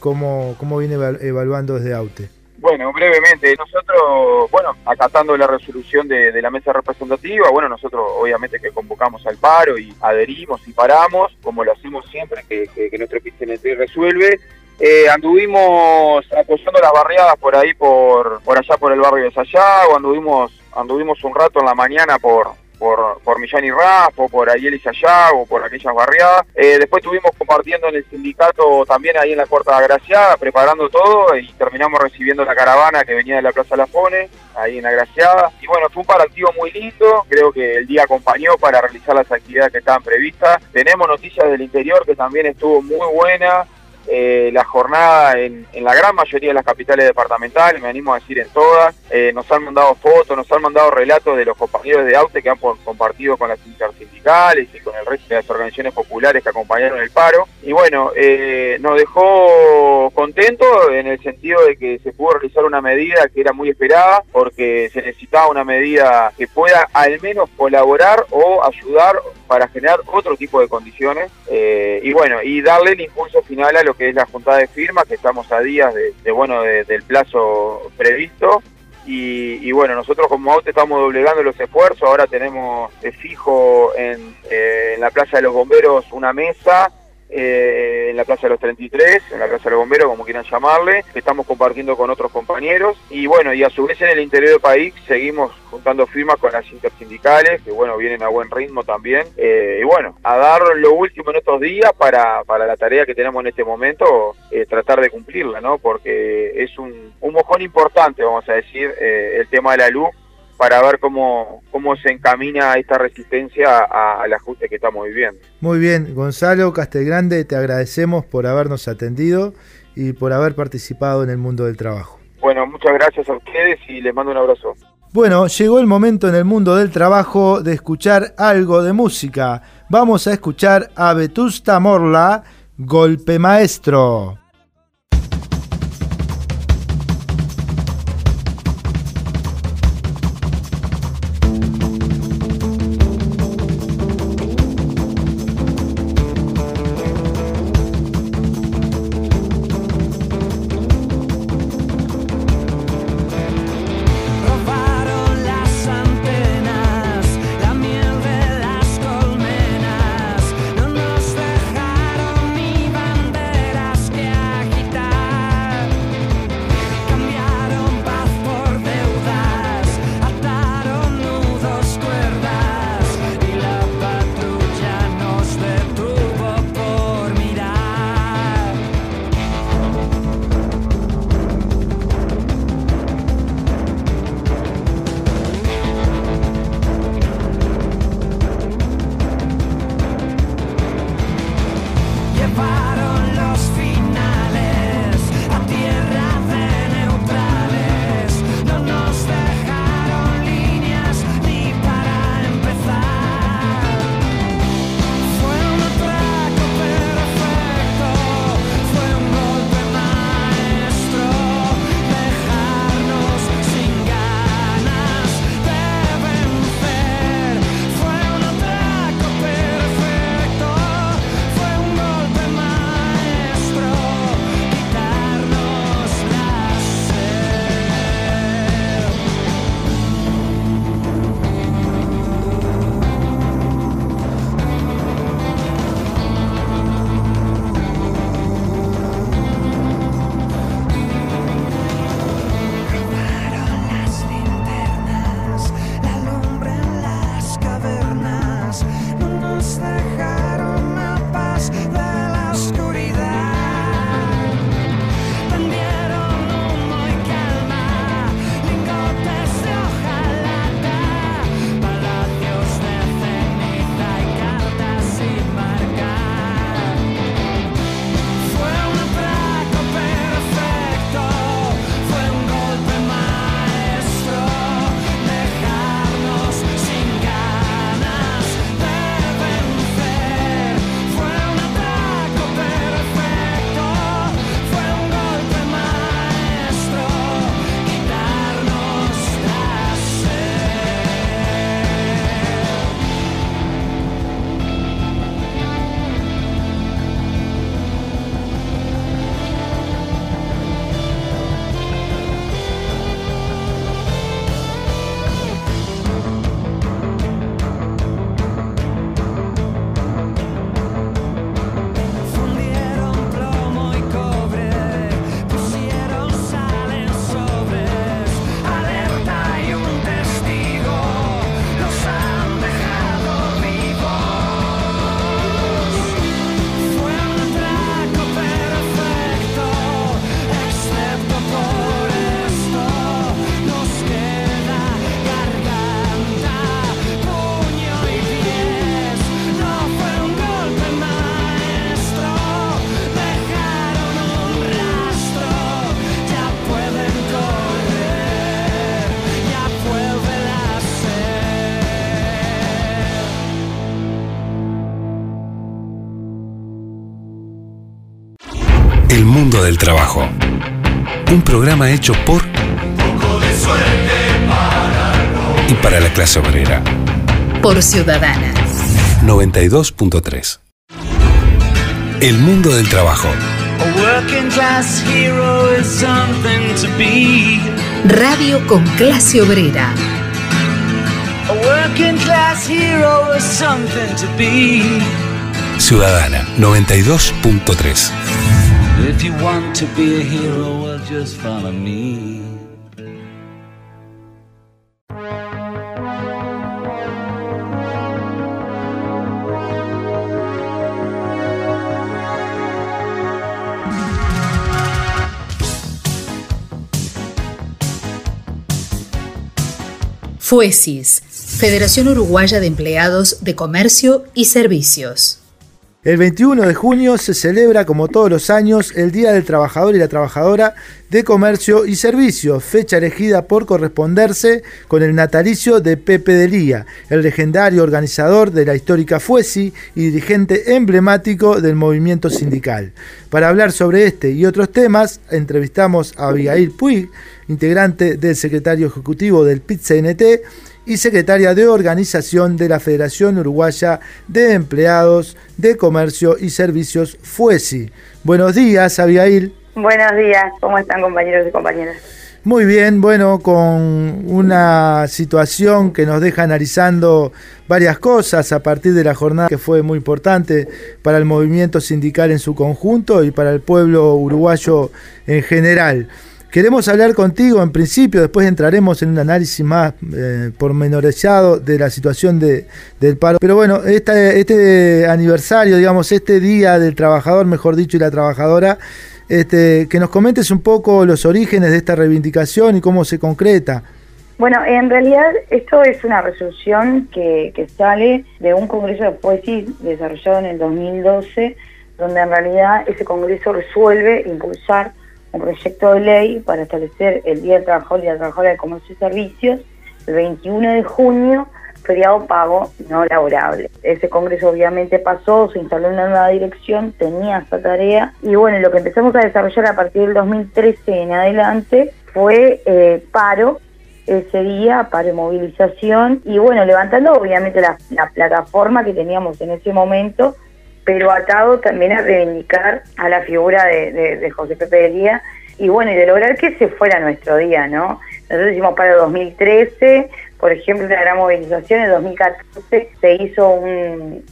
¿cómo, cómo viene eval- evaluando desde AUTE? Bueno, brevemente, nosotros, bueno, acatando la resolución de, la mesa representativa, bueno, nosotros obviamente que convocamos al paro y adherimos y paramos, como lo hacemos siempre que nuestro PCNT resuelve. Eh, anduvimos apoyando las barriadas por ahí, por, por allá por el barrio de Sayago, anduvimos, anduvimos un rato en la mañana por, por, por Millán y Rafa, por Ariel y Sayago, por aquellas barriadas. Eh, después estuvimos compartiendo en el sindicato también ahí en la Puerta de Agraciada, preparando todo y terminamos recibiendo la caravana que venía de la Plaza Lafone, ahí en Agraciada. Y bueno, fue un paractivo muy lindo, creo que el día acompañó para realizar las actividades que estaban previstas. Tenemos noticias del interior que también estuvo muy buena. Eh, la jornada en, en, la gran mayoría de las capitales departamentales, me animo a decir en todas. Eh, nos han mandado fotos, nos han mandado relatos de los compañeros de AUTE que han por, compartido con las intersindicales y con el resto de las organizaciones populares que acompañaron el paro. Y bueno, eh, nos dejó contentos en el sentido de que se pudo realizar una medida que era muy esperada porque se necesitaba una medida que pueda al menos colaborar o ayudar para generar otro tipo de condiciones y bueno, y darle el impulso final a lo que es la juntada de firmas, que estamos a días de, bueno de, del plazo previsto. Y, y, bueno, nosotros como AUTE estamos doblegando los esfuerzos, ahora tenemos fijo en, eh, en la Plaza de los Bomberos una mesa, eh, en la Plaza de los 33, en la Plaza de los Bomberos, como quieran llamarle, que estamos compartiendo con otros compañeros. Y bueno, y a su vez en el interior del país seguimos juntando firmas con las intersindicales, que bueno, vienen a buen ritmo también. Eh, y bueno, a dar lo último en estos días para, para la tarea que tenemos en este momento, eh, tratar de cumplirla, ¿no? Porque es un, un mojón importante, vamos a decir, eh, el tema de la luz para ver cómo, cómo se encamina esta resistencia a, al ajuste que estamos viviendo. Muy bien, Gonzalo Castelgrande, te agradecemos por habernos atendido y por haber participado en el mundo del trabajo. Bueno, muchas gracias a ustedes y les mando un abrazo. Bueno, llegó el momento en el mundo del trabajo de escuchar algo de música. Vamos a escuchar a Vetusta Morla, Golpe Maestro. Mundo del trabajo. Un programa hecho por y para la clase obrera. Por Ciudadana. 92.3. El mundo del trabajo. Radio con clase obrera. Ciudadana 92.3. If you want to be a hero, just follow me. FUESIS, Federación Uruguaya de Empleados de Comercio y Servicios. El 21 de junio se celebra, como todos los años, el Día del Trabajador y la Trabajadora de Comercio y Servicios, fecha elegida por corresponderse con el natalicio de Pepe de Lía, el legendario organizador de la histórica FUESI y dirigente emblemático del movimiento sindical. Para hablar sobre este y otros temas, entrevistamos a Abigail Puig, integrante del secretario ejecutivo del PIT-CNT, y secretaria de organización de la Federación Uruguaya de Empleados de Comercio y Servicios FUESI. Buenos días, Abigail. Buenos días, ¿cómo están compañeros y compañeras? Muy bien, bueno, con una situación que nos deja analizando varias cosas a partir de la jornada que fue muy importante para el movimiento sindical en su conjunto y para el pueblo uruguayo en general. Queremos hablar contigo en principio, después entraremos en un análisis más eh, pormenorizado de la situación de, del paro. Pero bueno, esta, este aniversario, digamos, este día del trabajador, mejor dicho, y la trabajadora, este, que nos comentes un poco los orígenes de esta reivindicación y cómo se concreta. Bueno, en realidad esto es una resolución que, que sale de un congreso de poesía desarrollado en el 2012, donde en realidad ese congreso resuelve impulsar un proyecto de ley para establecer el Día del Trabajador y la Trabajadora de Comercio y Servicios el 21 de junio, feriado pago no laborable. Ese congreso obviamente pasó, se instaló una nueva dirección, tenía esa tarea y bueno, lo que empezamos a desarrollar a partir del 2013 en adelante fue eh, paro ese día, paro y movilización y bueno, levantando obviamente la plataforma que teníamos en ese momento pero atado también a reivindicar a la figura de, José Pepe de Lía y bueno, y de lograr que ese fuera nuestro día, ¿no? Nosotros hicimos para el 2013, por ejemplo, una gran movilización, en 2014 se hizo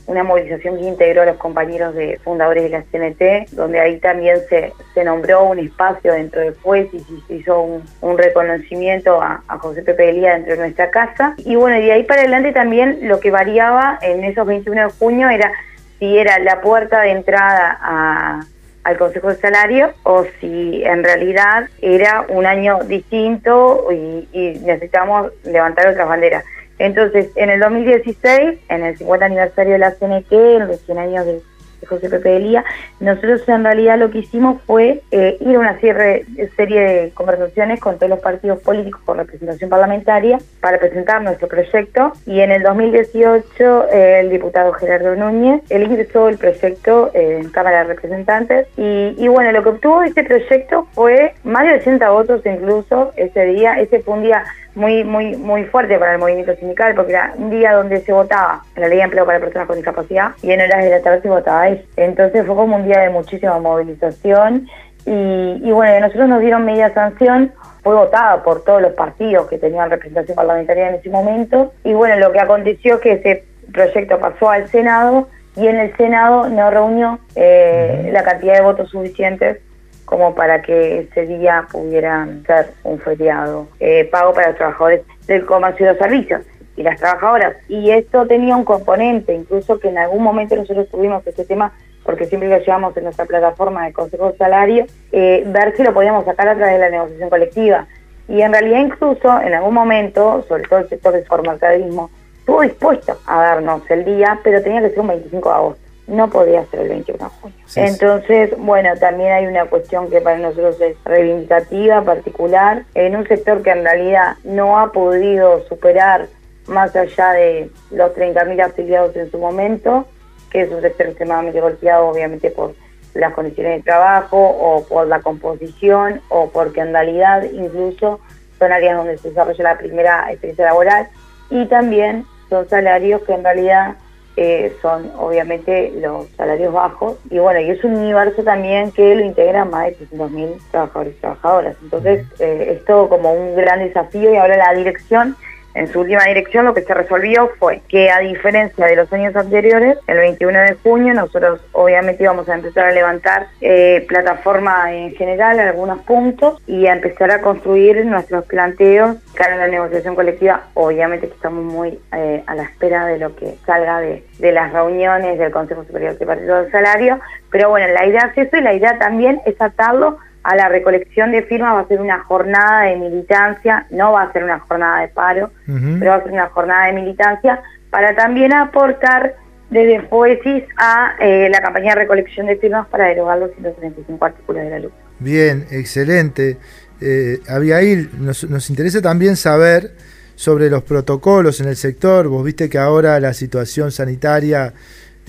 una movilización que integró a los compañeros de fundadores de la CNT, donde ahí también se, se nombró un espacio dentro de Juez y se hizo un, reconocimiento a, José Pepe de Lía dentro de nuestra casa. Y bueno, y de ahí para adelante también lo que variaba en esos 21 de junio era si era la puerta de entrada a, al Consejo de Salario o si en realidad era un año distinto y, y necesitamos levantar otras banderas. Entonces, en el 2016, en el 50 aniversario de la CNT, en los 100 años de José Pepe de Lía, nosotros en realidad lo que hicimos fue eh, ir a una serie de conversaciones con todos los partidos políticos con representación parlamentaria para presentar nuestro proyecto. Y en el 2018 eh, el diputado Gerardo Núñez, él ingresó el proyecto en Cámara de Representantes. Y, y, bueno, lo que obtuvo este proyecto fue más de 80 votos incluso ese día, ese fue un día muy muy muy fuerte para el movimiento sindical porque era un día donde se votaba la ley de empleo para personas con discapacidad y en horas de la tarde se votaba eso. Entonces fue como un día de muchísima movilización y, y bueno, nosotros nos dieron media sanción, fue votada por todos los partidos que tenían representación parlamentaria en ese momento y bueno, lo que aconteció es que ese proyecto pasó al Senado y en el Senado no reunió eh, la cantidad de votos suficientes como para que ese día pudiera ser un feriado eh, pago para los trabajadores del comercio y los servicios y las trabajadoras. Y esto tenía un componente, incluso que en algún momento nosotros tuvimos este tema, porque siempre lo llevamos en nuestra plataforma de Consejo de Salario, eh, ver si lo podíamos sacar a través de la negociación colectiva. Y en realidad incluso en algún momento, sobre todo el sector del formercadismo, estuvo dispuesto a darnos el día, pero tenía que ser un 25 de agosto no podía ser el 21 de junio. Entonces, bueno, también hay una cuestión que para nosotros es reivindicativa, particular, en un sector que en realidad no ha podido superar más allá de los 30.000 afiliados en su momento, que es un sector extremadamente golpeado obviamente por las condiciones de trabajo o por la composición o porque en realidad incluso son áreas donde se desarrolla la primera experiencia laboral y también son salarios que en realidad eh, son obviamente los salarios bajos y bueno, y es un universo también que lo integra más de 300.000 trabajadores y trabajadoras. Entonces eh, es todo como un gran desafío y ahora la dirección en su última dirección lo que se resolvió fue que a diferencia de los años anteriores, el 21 de junio nosotros obviamente íbamos a empezar a levantar eh, plataforma en general, algunos puntos, y a empezar a construir nuestros planteos cara a la negociación colectiva. Obviamente que estamos muy eh, a la espera de lo que salga de, de las reuniones del Consejo Superior Tripartito del Salario, pero bueno, la idea es eso y la idea también es atarlo a la recolección de firmas va a ser una jornada de militancia, no va a ser una jornada de paro, pero va a ser una jornada de militancia para también aportar desde Poesis a eh, la campaña de recolección de firmas para derogar los 135 artículos de la luz. Bien, excelente. Eh, Abigail, nos, nos interesa también saber sobre los protocolos en el sector. Vos viste que ahora la situación sanitaria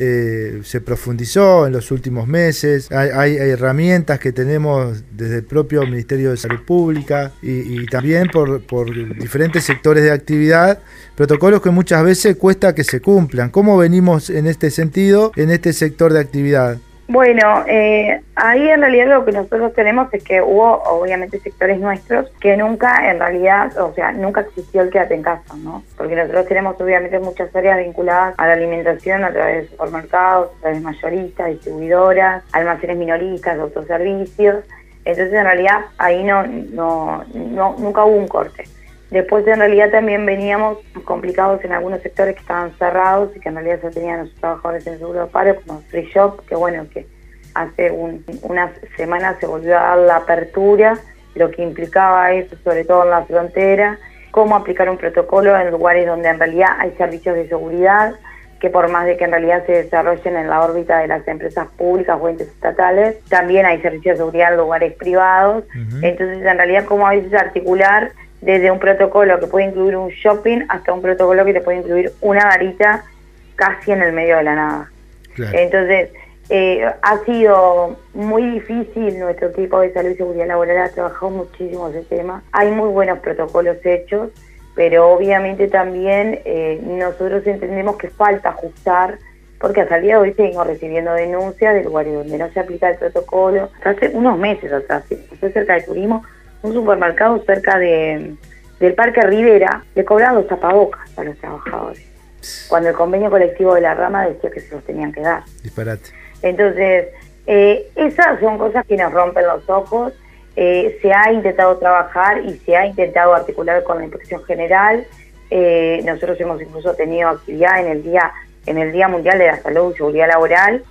eh, se profundizó en los últimos meses. Hay, hay, herramientas que tenemos desde el propio Ministerio de Salud Pública y, también por, por, diferentes sectores de actividad, protocolos que muchas veces cuesta que se cumplan. ¿Cómo venimos en este sentido, en este sector de actividad? Bueno, eh, ahí en realidad lo que nosotros tenemos es que hubo obviamente sectores nuestros que nunca en realidad, o sea, nunca existió el quédate en casa, ¿no? Porque nosotros tenemos obviamente muchas áreas vinculadas a la alimentación a través de supermercados, a través mayoristas, distribuidoras, almacenes minoristas, autoservicios. Entonces en realidad ahí no, no, no nunca hubo un corte. Después en realidad también veníamos complicados en algunos sectores que estaban cerrados y que en realidad se tenían los trabajadores en seguro de paro, como Free Shop, que bueno, que hace unas semanas se volvió a dar la apertura, lo que implicaba eso, sobre todo en la frontera, cómo aplicar un protocolo en lugares donde en realidad hay servicios de seguridad, que por más de que en realidad se desarrollen en la órbita de las empresas públicas o entes estatales, también hay servicios de seguridad en lugares privados. Entonces, en realidad, cómo a veces articular desde un protocolo que puede incluir un shopping hasta un protocolo que te puede incluir una varita casi en el medio de la nada. Entonces, eh, ha sido muy difícil nuestro equipo de salud y seguridad laboral, ha trabajado muchísimo ese tema. Hay muy buenos protocolos hechos, pero obviamente también eh, nosotros entendemos que falta ajustar, porque hasta el día de hoy seguimos recibiendo denuncias de lugares donde no se aplica el protocolo. Hace unos meses atrás, estoy cerca de turismo, un supermercado cerca de, del Parque Rivera le cobraban los tapabocas a los trabajadores. Cuando el convenio colectivo de la rama decía que se los tenían que dar. Disparate. Entonces, eh, esas son cosas que nos rompen los ojos. Eh, se ha intentado trabajar y se ha intentado articular con la Inspección General. Eh, nosotros hemos incluso tenido actividad en el día en el Día Mundial de la Salud y Seguridad Laboral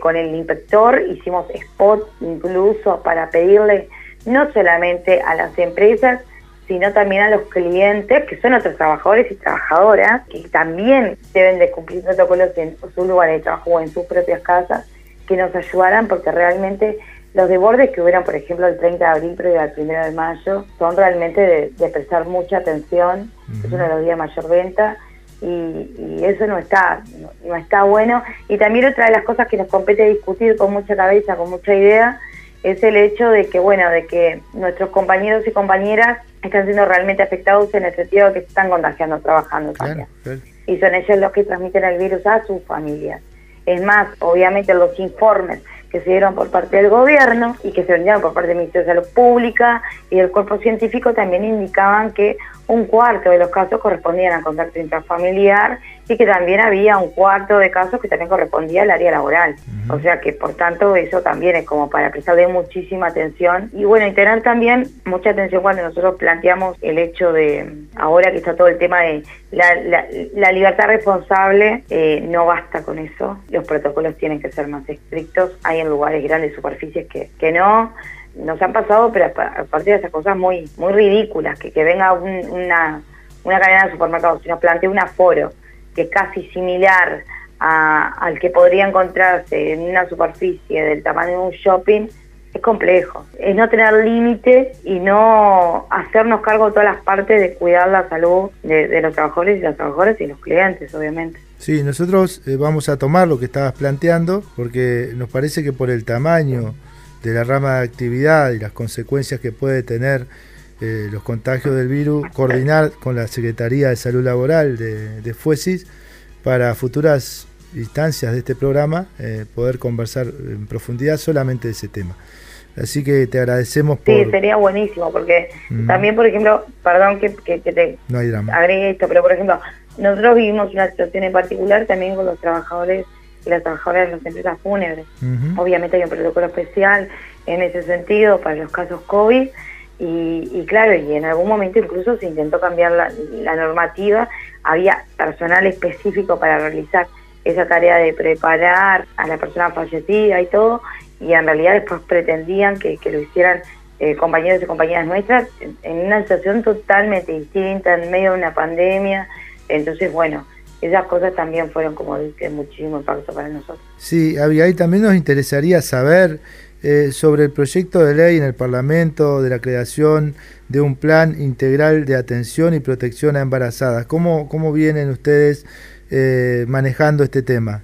con el inspector. Hicimos spot incluso para pedirle no solamente a las empresas, sino también a los clientes, que son otros trabajadores y trabajadoras, que también deben de cumplir protocolos en su lugar de trabajo o en sus propias casas, que nos ayudaran porque realmente los desbordes que hubieran, por ejemplo, el 30 de abril pero el 1 de mayo, son realmente de, prestar mucha atención, es uno de los días de mayor venta, y, eso no está, no está bueno. Y también otra de las cosas que nos compete discutir con mucha cabeza, con mucha idea, es el hecho de que, bueno, de que nuestros compañeros y compañeras están siendo realmente afectados en el sentido de que se están contagiando trabajando también. Y son ellos los que transmiten el virus a sus familias. Es más, obviamente los informes que se dieron por parte del gobierno y que se vendieron por parte del Ministerio de Salud Pública y del cuerpo científico también indicaban que un cuarto de los casos correspondían al contacto intrafamiliar y que también había un cuarto de casos que también correspondía al área laboral. O sea que por tanto eso también es como para prestarle muchísima atención. Y bueno, y tener también mucha atención cuando nosotros planteamos el hecho de, ahora que está todo el tema de la, libertad responsable, eh, no basta con eso, los protocolos tienen que ser más estrictos, hay en lugares grandes superficies que, que no, nos han pasado, pero a partir de esas cosas muy muy ridículas, que, que venga una, una cadena de supermercados y nos plantee un aforo que casi similar a, al que podría encontrarse en una superficie del tamaño de un shopping, es complejo. Es no tener límite y no hacernos cargo de todas las partes de cuidar la salud de, de los trabajadores y las trabajadoras y los clientes, obviamente. Sí, nosotros eh, vamos a tomar lo que estabas planteando porque nos parece que por el tamaño de la rama de actividad y las consecuencias que puede tener eh, los contagios del virus, coordinar con la Secretaría de Salud Laboral de, de FUESIS para futuras instancias de este programa eh, poder conversar en profundidad solamente de ese tema. Así que te agradecemos por... Sí, sería buenísimo, porque Mm. también, por ejemplo, perdón que, que- que te No hay drama. agregue esto, pero por ejemplo, nosotros vivimos una situación en particular también con los trabajadores y las trabajadoras de las empresas fúnebres. Obviamente hay un protocolo especial en ese sentido para los casos COVID y, y claro, y en algún momento incluso se intentó cambiar la, normativa, había personal específico para realizar esa tarea de preparar a la persona fallecida y todo, y en realidad después pretendían que, lo hicieran eh, compañeros y compañeras nuestras en, en una situación totalmente distinta, en medio de una pandemia, entonces bueno, esas cosas también fueron como de muchísimo impacto para nosotros. Sí, Abigail, también nos interesaría saber eh, sobre el proyecto de ley en el Parlamento de la creación de un plan integral de atención y protección a embarazadas. ¿Cómo, cómo vienen ustedes eh, manejando este tema?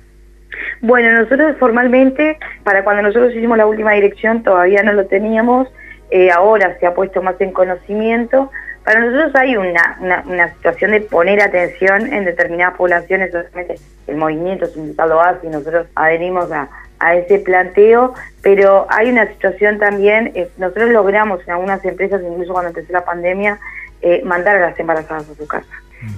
Bueno, nosotros formalmente, para cuando nosotros hicimos la última dirección, todavía no lo teníamos, eh, ahora se ha puesto más en conocimiento. Para nosotros hay una, una, una situación de poner atención en determinadas poblaciones, obviamente el movimiento sindical lo hace y nosotros adherimos a, a ese planteo, pero hay una situación también, eh, nosotros logramos en algunas empresas, incluso cuando empezó la pandemia, eh, mandar a las embarazadas a su casa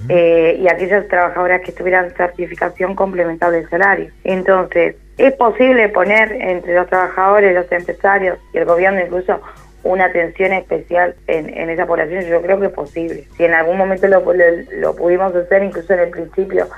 eh, y aquellas trabajadoras que tuvieran certificación complementable de salario. Entonces, es posible poner entre los trabajadores, los empresarios y el gobierno incluso una atención especial en, en esa población, yo creo que es posible. Si en algún momento lo, lo, lo pudimos hacer, incluso en el principio,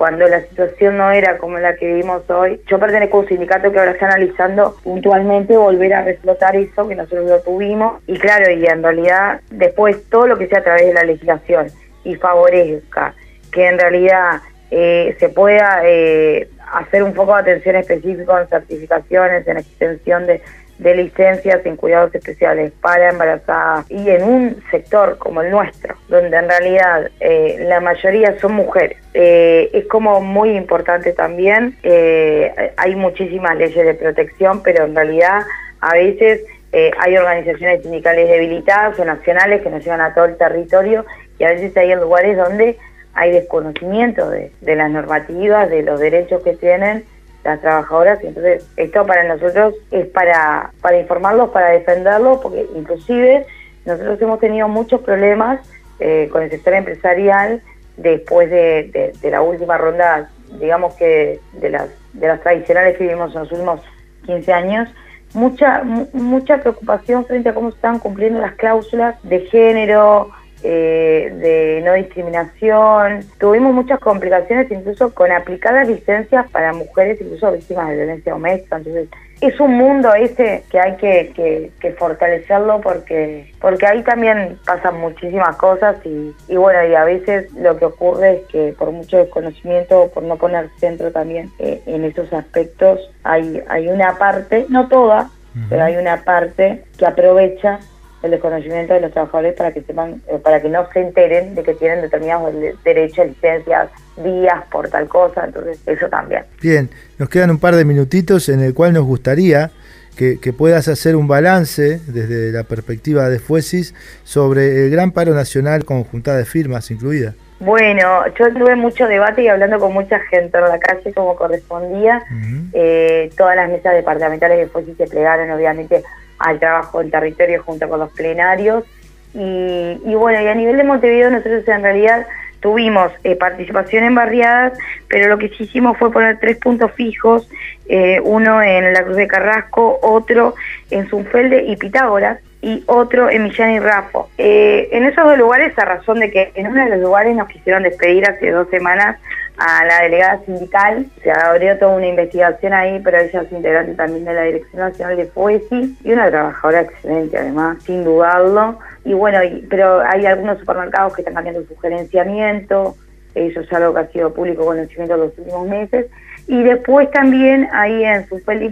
cuando la situación no era como la que vivimos hoy. Yo pertenezco a un sindicato que ahora está analizando puntualmente volver a reflotar eso, que nosotros lo tuvimos. Y claro, y en realidad después todo lo que sea a través de la legislación y favorezca que en realidad eh, se pueda eh, hacer un foco de atención específico en certificaciones, en extensión de, de licencias en cuidados especiales para embarazadas y en un sector como el nuestro, donde en realidad eh, la mayoría son mujeres. Eh, es como muy importante también, eh, hay muchísimas leyes de protección, pero en realidad a veces eh, hay organizaciones sindicales debilitadas o nacionales que nos llevan a todo el territorio y a veces hay lugares donde hay desconocimiento de, de las normativas, de los derechos que tienen las trabajadoras entonces esto para nosotros es para, para informarlos, para defenderlos, porque inclusive nosotros hemos tenido muchos problemas eh, con el sector empresarial después de, de, de, la última ronda, digamos que de las, de las tradicionales que vivimos en los últimos 15 años, mucha, mucha preocupación frente a cómo se están cumpliendo las cláusulas de género, eh, de no discriminación. Tuvimos muchas complicaciones incluso con aplicadas licencias para mujeres, incluso víctimas de violencia doméstica. Entonces, es un mundo ese que hay que, que, que fortalecerlo porque porque ahí también pasan muchísimas cosas y, y bueno, y a veces lo que ocurre es que por mucho desconocimiento, por no poner centro también eh, en esos aspectos, hay, hay una parte, no toda, uh -huh. pero hay una parte que aprovecha el desconocimiento de los trabajadores para que sepan, eh, para que no se enteren de que tienen determinados derechos, licencias, días por tal cosa, entonces eso también. Bien, nos quedan un par de minutitos en el cual nos gustaría que, que puedas hacer un balance desde la perspectiva de Fuesis sobre el gran paro nacional con juntada de firmas incluida. Bueno, yo tuve mucho debate y hablando con mucha gente en la calle como correspondía. Uh -huh. eh, todas las mesas departamentales de Fuesis se plegaron obviamente al trabajo en territorio junto con los plenarios. Y, y, bueno, y a nivel de Montevideo nosotros en realidad tuvimos eh, participación en barriadas, pero lo que sí hicimos fue poner tres puntos fijos, eh, uno en la Cruz de Carrasco, otro en Zunfelde y Pitágoras, y otro en Millán y Rafo. Eh, en esos dos lugares, a razón de que en uno de los lugares nos quisieron despedir hace dos semanas a la delegada sindical, se abrió toda una investigación ahí, pero ella es integrante también de la Dirección Nacional de FUESI y una trabajadora excelente además, sin dudarlo. Y bueno, y, pero hay algunos supermercados que están cambiando su gerenciamiento, eso es algo que ha sido público conocimiento en los últimos meses. Y después también ahí en Supel y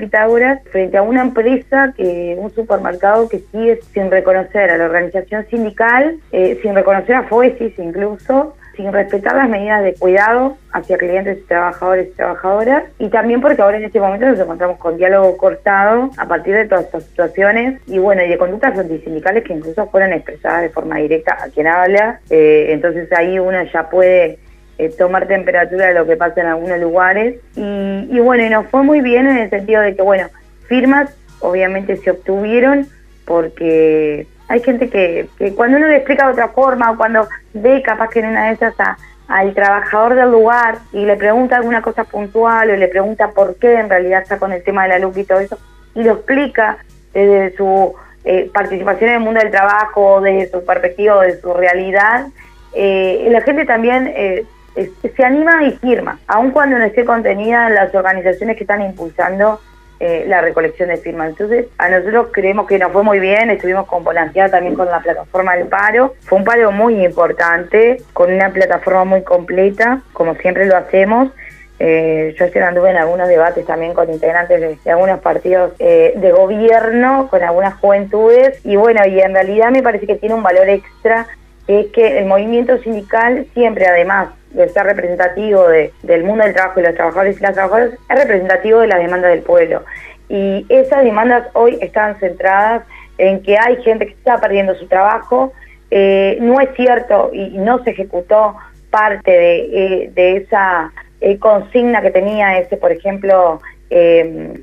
frente a una empresa, que un supermercado que sigue sin reconocer a la organización sindical, eh, sin reconocer a FOESIS incluso, sin respetar las medidas de cuidado hacia clientes, trabajadores y trabajadoras, y también porque ahora en este momento nos encontramos con diálogo cortado a partir de todas estas situaciones. Y bueno, y de conductas antisindicales que incluso fueron expresadas de forma directa a quien habla, eh, entonces ahí uno ya puede eh, tomar temperatura de lo que pasa en algunos lugares, y, y bueno, y nos fue muy bien en el sentido de que, bueno, firmas obviamente se obtuvieron porque hay gente que, que cuando uno le explica de otra forma o cuando ve capaz que en una de esas al trabajador del lugar y le pregunta alguna cosa puntual o le pregunta por qué en realidad está con el tema de la luz y todo eso y lo explica desde su eh, participación en el mundo del trabajo, desde su perspectiva, de su realidad, eh, la gente también eh, se anima y firma, aun cuando no esté contenida en las organizaciones que están impulsando eh, la recolección de firmas. Entonces, a nosotros creemos que nos fue muy bien, estuvimos con Volanteada también con la plataforma del paro. Fue un paro muy importante, con una plataforma muy completa, como siempre lo hacemos. Eh, yo ayer anduve en algunos debates también con integrantes de, algunos partidos eh, de gobierno, con algunas juventudes, y bueno, y en realidad me parece que tiene un valor extra, es que el movimiento sindical siempre, además de ser representativo de, del mundo del trabajo y los trabajadores y las trabajadoras, es representativo de las demandas del pueblo. Y esas demandas hoy están centradas en que hay gente que está perdiendo su trabajo, eh, no es cierto y no se ejecutó parte de, eh, de esa eh, consigna que tenía ese, por ejemplo,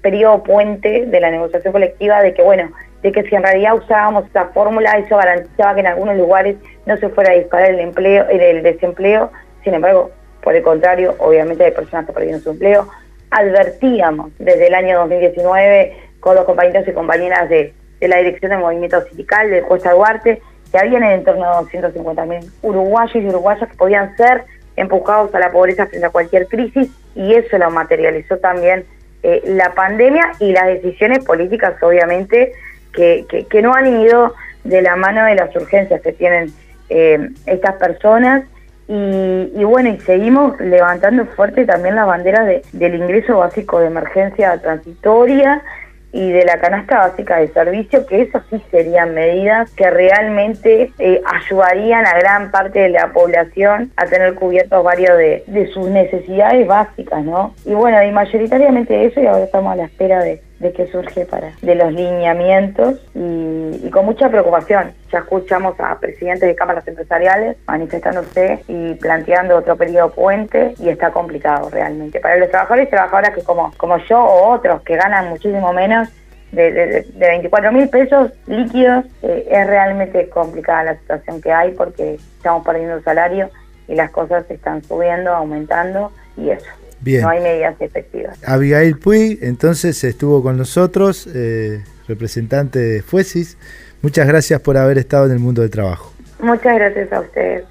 periodo puente de la negociación colectiva de que, bueno, de que si en realidad usábamos esa fórmula, eso garantizaba que en algunos lugares no se fuera a disparar el empleo, el desempleo, sin embargo, por el contrario, obviamente hay personas que perdieron su empleo. Advertíamos desde el año 2019 con los compañeros y compañeras de, la Dirección del Movimiento Sindical de Cuesta Duarte que habían en torno a 250.000 uruguayos y uruguayas que podían ser empujados a la pobreza frente a cualquier crisis y eso lo materializó también eh, la pandemia y las decisiones políticas obviamente que, que, no han ido de la mano de las urgencias que tienen eh, estas personas y, bueno, y seguimos levantando fuerte también la bandera de, del ingreso básico de emergencia transitoria y de la canasta básica de servicio, que eso sí serían medidas que realmente eh, ayudarían a gran parte de la población a tener cubiertos varios de, de, sus necesidades básicas, ¿no? Y bueno, y mayoritariamente eso, y ahora estamos a la espera de, de qué surge para de los lineamientos y, con mucha preocupación. Ya escuchamos a presidentes de cámaras empresariales manifestándose y planteando otro periodo puente y está complicado realmente. Para los trabajadores y trabajadoras que como, como yo o otros que ganan muchísimo menos, de, de, 24 mil pesos líquidos, eh, es realmente complicada la situación que hay porque estamos perdiendo el salario y las cosas están subiendo, aumentando y eso. No hay medidas efectivas. Abigail Puy, entonces estuvo con nosotros, eh, representante de Fuesis. Muchas gracias por haber estado en el mundo del trabajo. Muchas gracias a ustedes.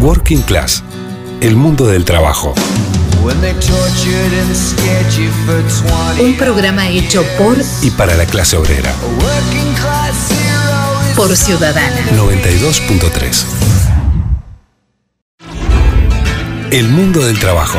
Working Class, el mundo del trabajo. Un programa hecho por y para la clase obrera. Por Ciudadana. 92.3. El mundo del trabajo.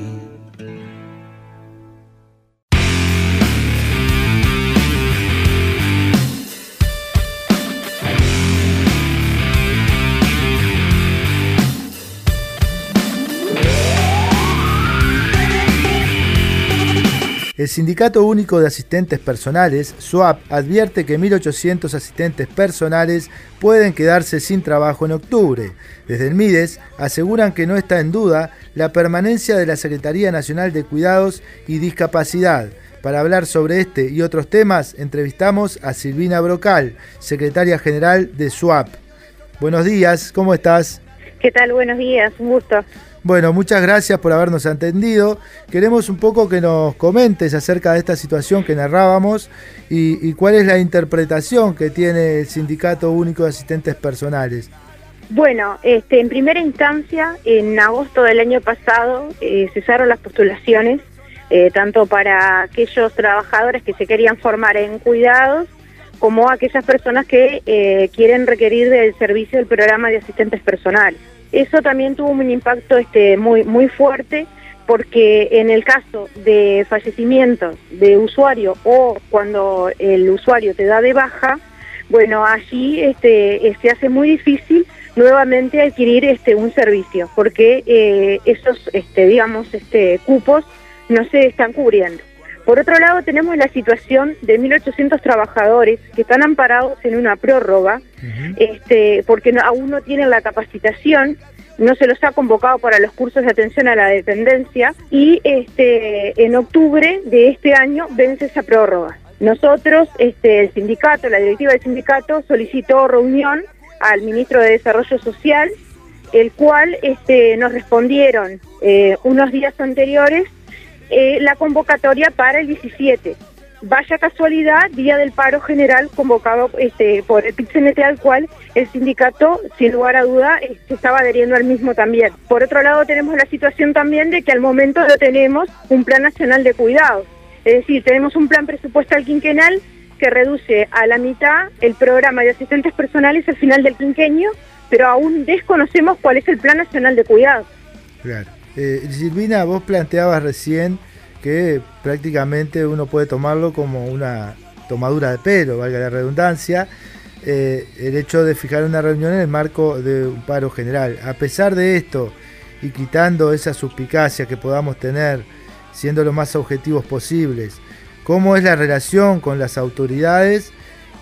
El Sindicato Único de Asistentes Personales, SUAP, advierte que 1.800 asistentes personales pueden quedarse sin trabajo en octubre. Desde el MIDES aseguran que no está en duda la permanencia de la Secretaría Nacional de Cuidados y Discapacidad. Para hablar sobre este y otros temas, entrevistamos a Silvina Brocal, secretaria general de SUAP. Buenos días, ¿cómo estás? ¿Qué tal? Buenos días, un gusto. Bueno, muchas gracias por habernos atendido. Queremos un poco que nos comentes acerca de esta situación que narrábamos y, y cuál es la interpretación que tiene el Sindicato Único de Asistentes Personales. Bueno, este, en primera instancia, en agosto del año pasado eh, cesaron las postulaciones, eh, tanto para aquellos trabajadores que se querían formar en cuidados, como aquellas personas que eh, quieren requerir del servicio del programa de asistentes personales. Eso también tuvo un impacto este, muy, muy fuerte porque en el caso de fallecimientos de usuario o cuando el usuario te da de baja, bueno, allí este, se hace muy difícil nuevamente adquirir este un servicio porque eh, esos este digamos este cupos no se están cubriendo por otro lado tenemos la situación de 1800 trabajadores que están amparados en una prórroga este porque aún no tienen la capacitación no se los ha convocado para los cursos de atención a la dependencia y este en octubre de este año vence esa prórroga. Nosotros este el sindicato la directiva del sindicato solicitó reunión al ministro de Desarrollo Social, el cual este, nos respondieron eh, unos días anteriores eh, la convocatoria para el 17. Vaya casualidad, día del paro general convocado este, por el PITCNT al cual el sindicato, sin lugar a duda, se estaba adheriendo al mismo también. Por otro lado, tenemos la situación también de que al momento no tenemos un plan nacional de cuidados. Es decir, tenemos un plan presupuestal quinquenal que reduce a la mitad el programa de asistentes personales al final del quinquenio, pero aún desconocemos cuál es el Plan Nacional de Cuidado. Claro. Eh, Silvina, vos planteabas recién que prácticamente uno puede tomarlo como una tomadura de pelo, valga la redundancia, eh, el hecho de fijar una reunión en el marco de un paro general. A pesar de esto y quitando esa suspicacia que podamos tener, siendo lo más objetivos posibles, cómo es la relación con las autoridades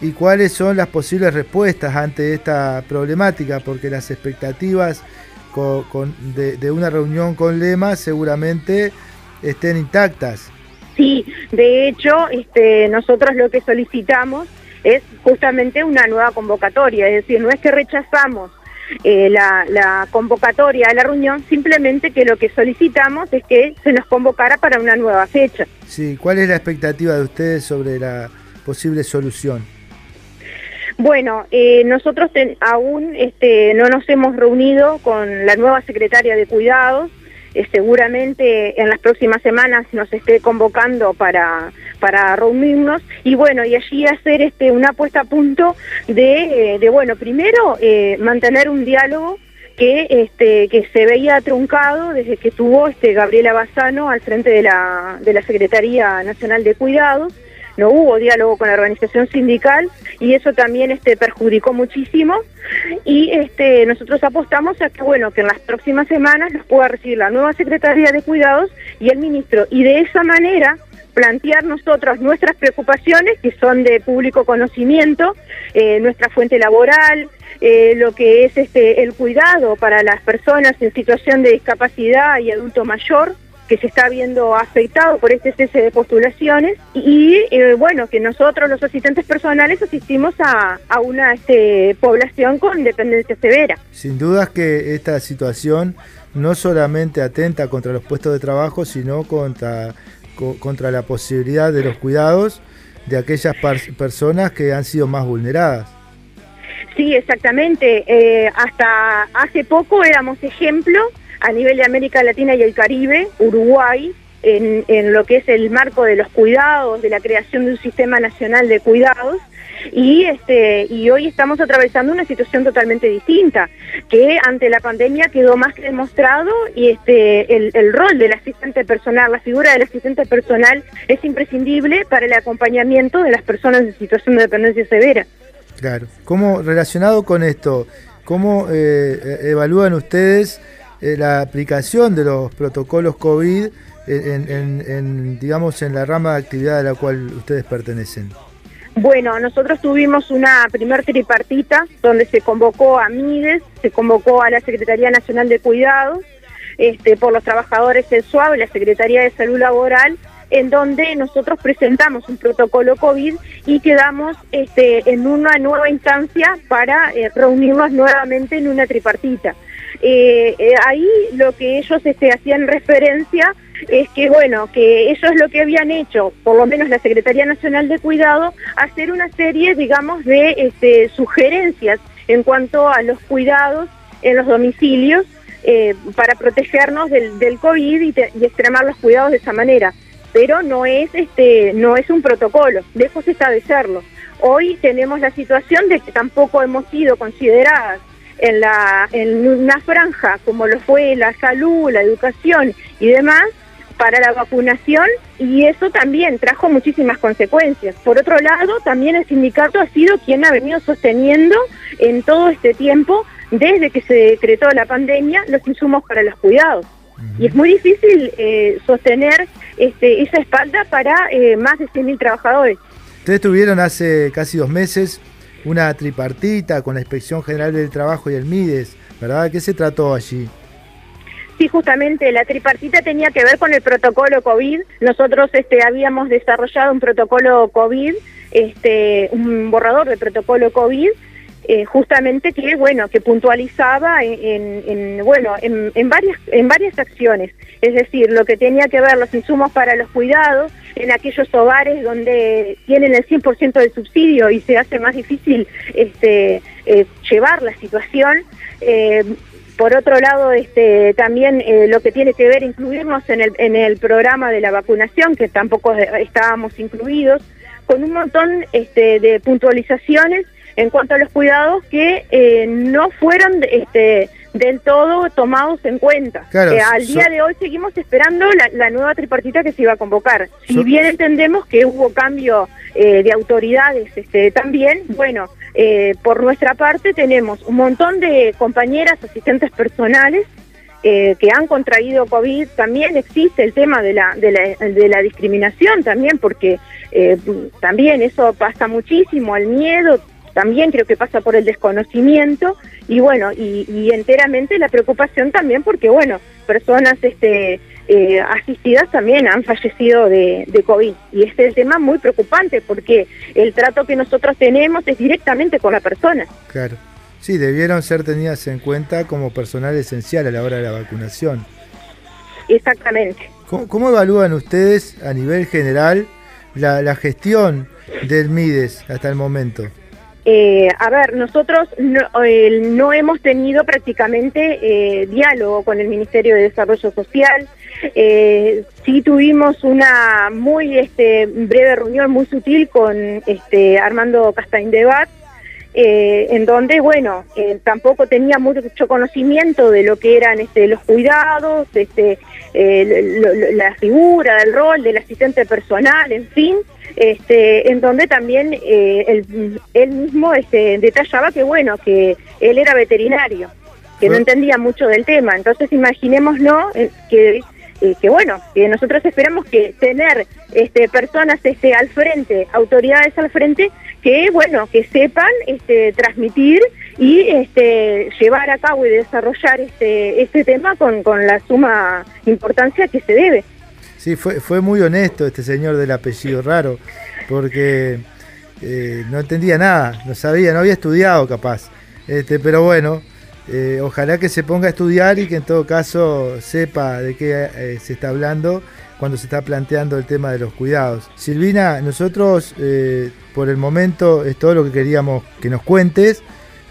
y cuáles son las posibles respuestas ante esta problemática, porque las expectativas de, una reunión con Lema seguramente estén intactas. Sí, de hecho, este, nosotros lo que solicitamos es justamente una nueva convocatoria, es decir, no es que rechazamos eh, la, convocatoria a la reunión, simplemente que lo que solicitamos es que se nos convocara para una nueva fecha. Sí, ¿cuál es la expectativa de ustedes sobre la posible solución? Bueno, eh, nosotros aún este, no nos hemos reunido con la nueva secretaria de Cuidados, eh, seguramente en las próximas semanas nos esté convocando para, para reunirnos. Y bueno, y allí hacer este una puesta a punto de, eh, de bueno, primero eh, mantener un diálogo que este que se veía truncado desde que tuvo este Gabriela Bassano al frente de la, de la Secretaría Nacional de Cuidados no hubo diálogo con la organización sindical y eso también este, perjudicó muchísimo. Y este, nosotros apostamos a que bueno que en las próximas semanas nos pueda recibir la nueva Secretaría de Cuidados y el ministro. Y de esa manera plantear nosotros nuestras preocupaciones que son de público conocimiento, eh, nuestra fuente laboral, eh, lo que es este el cuidado para las personas en situación de discapacidad y adulto mayor, que se está viendo afectado por este cese de postulaciones y eh, bueno, que nosotros los asistentes personales asistimos a, una este, población con dependencia severa. Sin dudas que esta situación no solamente atenta contra los puestos de trabajo, sino contra, contra la posibilidad de los cuidados de aquellas personas que han sido más vulneradas. Sí, exactamente. Eh, hasta hace poco éramos ejemplo a nivel de América Latina y el Caribe, Uruguay, en, en, lo que es el marco de los cuidados, de la creación de un sistema nacional de cuidados. Y, este, y hoy estamos atravesando una situación totalmente distinta, que ante la pandemia quedó más que demostrado y este, el, el rol del asistente personal, la figura del asistente personal es imprescindible para el acompañamiento de las personas en situación de dependencia severa. Claro. ¿Cómo, relacionado con esto, cómo eh, evalúan ustedes eh, la aplicación de los protocolos COVID en, digamos, en la rama de actividad a la cual ustedes pertenecen? Bueno, nosotros tuvimos una primer tripartita donde se convocó a MIDES, se convocó a la Secretaría Nacional de Cuidados, este, por los trabajadores del SUAB, la Secretaría de Salud Laboral, en donde nosotros presentamos un protocolo COVID y quedamos este, en una nueva instancia para eh, reunirnos nuevamente en una tripartita. Eh, eh, ahí lo que ellos este, hacían referencia es que, bueno, que ellos lo que habían hecho, por lo menos la Secretaría Nacional de Cuidado, hacer una serie, digamos, de este, sugerencias en cuanto a los cuidados en los domicilios eh, para protegernos del, del COVID y, te- y extremar los cuidados de esa manera. Pero no es, este, no es un protocolo, lejos de serlo. Hoy tenemos la situación de que tampoco hemos sido consideradas en, la, en una franja como lo fue la salud, la educación y demás para la vacunación y eso también trajo muchísimas consecuencias. Por otro lado, también el sindicato ha sido quien ha venido sosteniendo en todo este tiempo, desde que se decretó la pandemia, los insumos para los cuidados. Y es muy difícil eh, sostener este, esa espalda para eh, más de 100.000 trabajadores. Ustedes tuvieron hace casi dos meses una tripartita con la Inspección General del Trabajo y el MIDES, ¿verdad? ¿Qué se trató allí? Sí, justamente la tripartita tenía que ver con el protocolo COVID. Nosotros este, habíamos desarrollado un protocolo COVID, este, un borrador de protocolo COVID, eh, justamente que bueno que puntualizaba en, en- en, bueno en, en varias en varias acciones. Es decir, lo que tenía que ver los insumos para los cuidados en aquellos hogares donde tienen el 100% del subsidio y se hace más difícil este, eh, llevar la situación. Eh, por otro lado, este, también eh, lo que tiene que ver incluirnos en el, en el programa de la vacunación, que tampoco estábamos incluidos, con un montón este, de puntualizaciones en cuanto a los cuidados que eh, no fueron este, del todo tomados en cuenta. Claro, Eh, al so- día de hoy seguimos esperando la, la nueva tripartita que se iba a convocar. Si So- bien entendemos que hubo cambio eh, de autoridades este, también, bueno, eh, por nuestra parte tenemos un montón de compañeras, asistentes personales, eh, que han contraído COVID, también existe el tema de la, de la, de la discriminación también, porque eh, también eso pasa muchísimo, el miedo, también creo que pasa por el desconocimiento y bueno, y, y enteramente la preocupación también porque bueno, personas este, eh, asistidas también han fallecido de, de COVID y este es el tema muy preocupante porque el trato que nosotros tenemos es directamente con la persona. Claro. Sí, debieron ser tenidas en cuenta como personal esencial a la hora de la vacunación. Exactamente. ¿Cómo, cómo evalúan ustedes a nivel general la, la gestión del MIDES hasta el momento? Eh, a ver, nosotros no, hemos tenido prácticamente eh, diálogo con el Ministerio de Desarrollo Social. Eh, sí tuvimos una muy este, breve reunión, muy sutil con este, Armando Castaindebat, eh, en donde, bueno, tampoco tenía mucho conocimiento de lo que eran este, los cuidados, eh, lo- lo- la figura, el rol del asistente personal, en fin, este, en donde también eh, él, él mismo este, detallaba que, bueno, que él era veterinario, que no entendía mucho del tema. Entonces, imaginémonos eh, que eh, que bueno, que nosotros esperamos que tener este, personas este, al frente, autoridades al frente, que bueno, que sepan este, transmitir y este, llevar a cabo y desarrollar este, este tema con, con la suma importancia que se debe. Sí, fue, fue muy honesto este señor del apellido raro, porque eh, no entendía nada, no sabía, no había estudiado capaz. Este, pero bueno, eh, ojalá que se ponga a estudiar y que en todo caso sepa de qué eh, se está hablando cuando se está planteando el tema de los cuidados. Silvina, nosotros eh, por el momento es todo lo que queríamos que nos cuentes,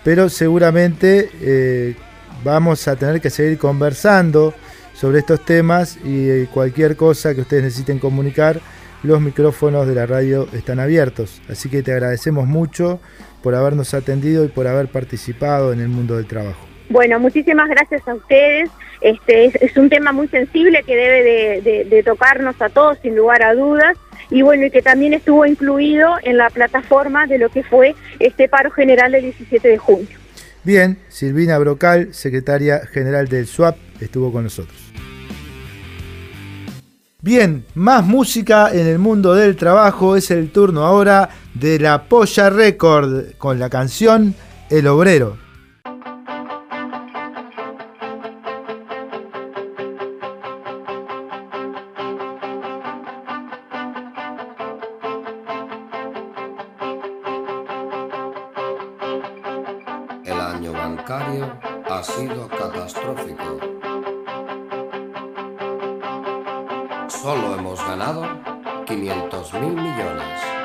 pero seguramente vamos a tener que seguir conversando sobre estos temas y cualquier cosa que ustedes necesiten comunicar, los micrófonos de la radio están abiertos. Así que te agradecemos mucho por habernos atendido y por haber participado en el mundo del trabajo. Bueno, muchísimas gracias a ustedes. Este es, un tema muy sensible que debe de, de- de tocarnos a todos sin lugar a dudas y bueno y que también estuvo incluido en la plataforma de lo que fue este paro general del 17 de junio. Bien, Silvina Brocal, secretaria general del SWAP, estuvo con nosotros. Bien, más música en el mundo del trabajo. Es el turno ahora de la Polla Record con la canción El Obrero. Ha sido catastrófico. Solo hemos ganado 500 mil millones.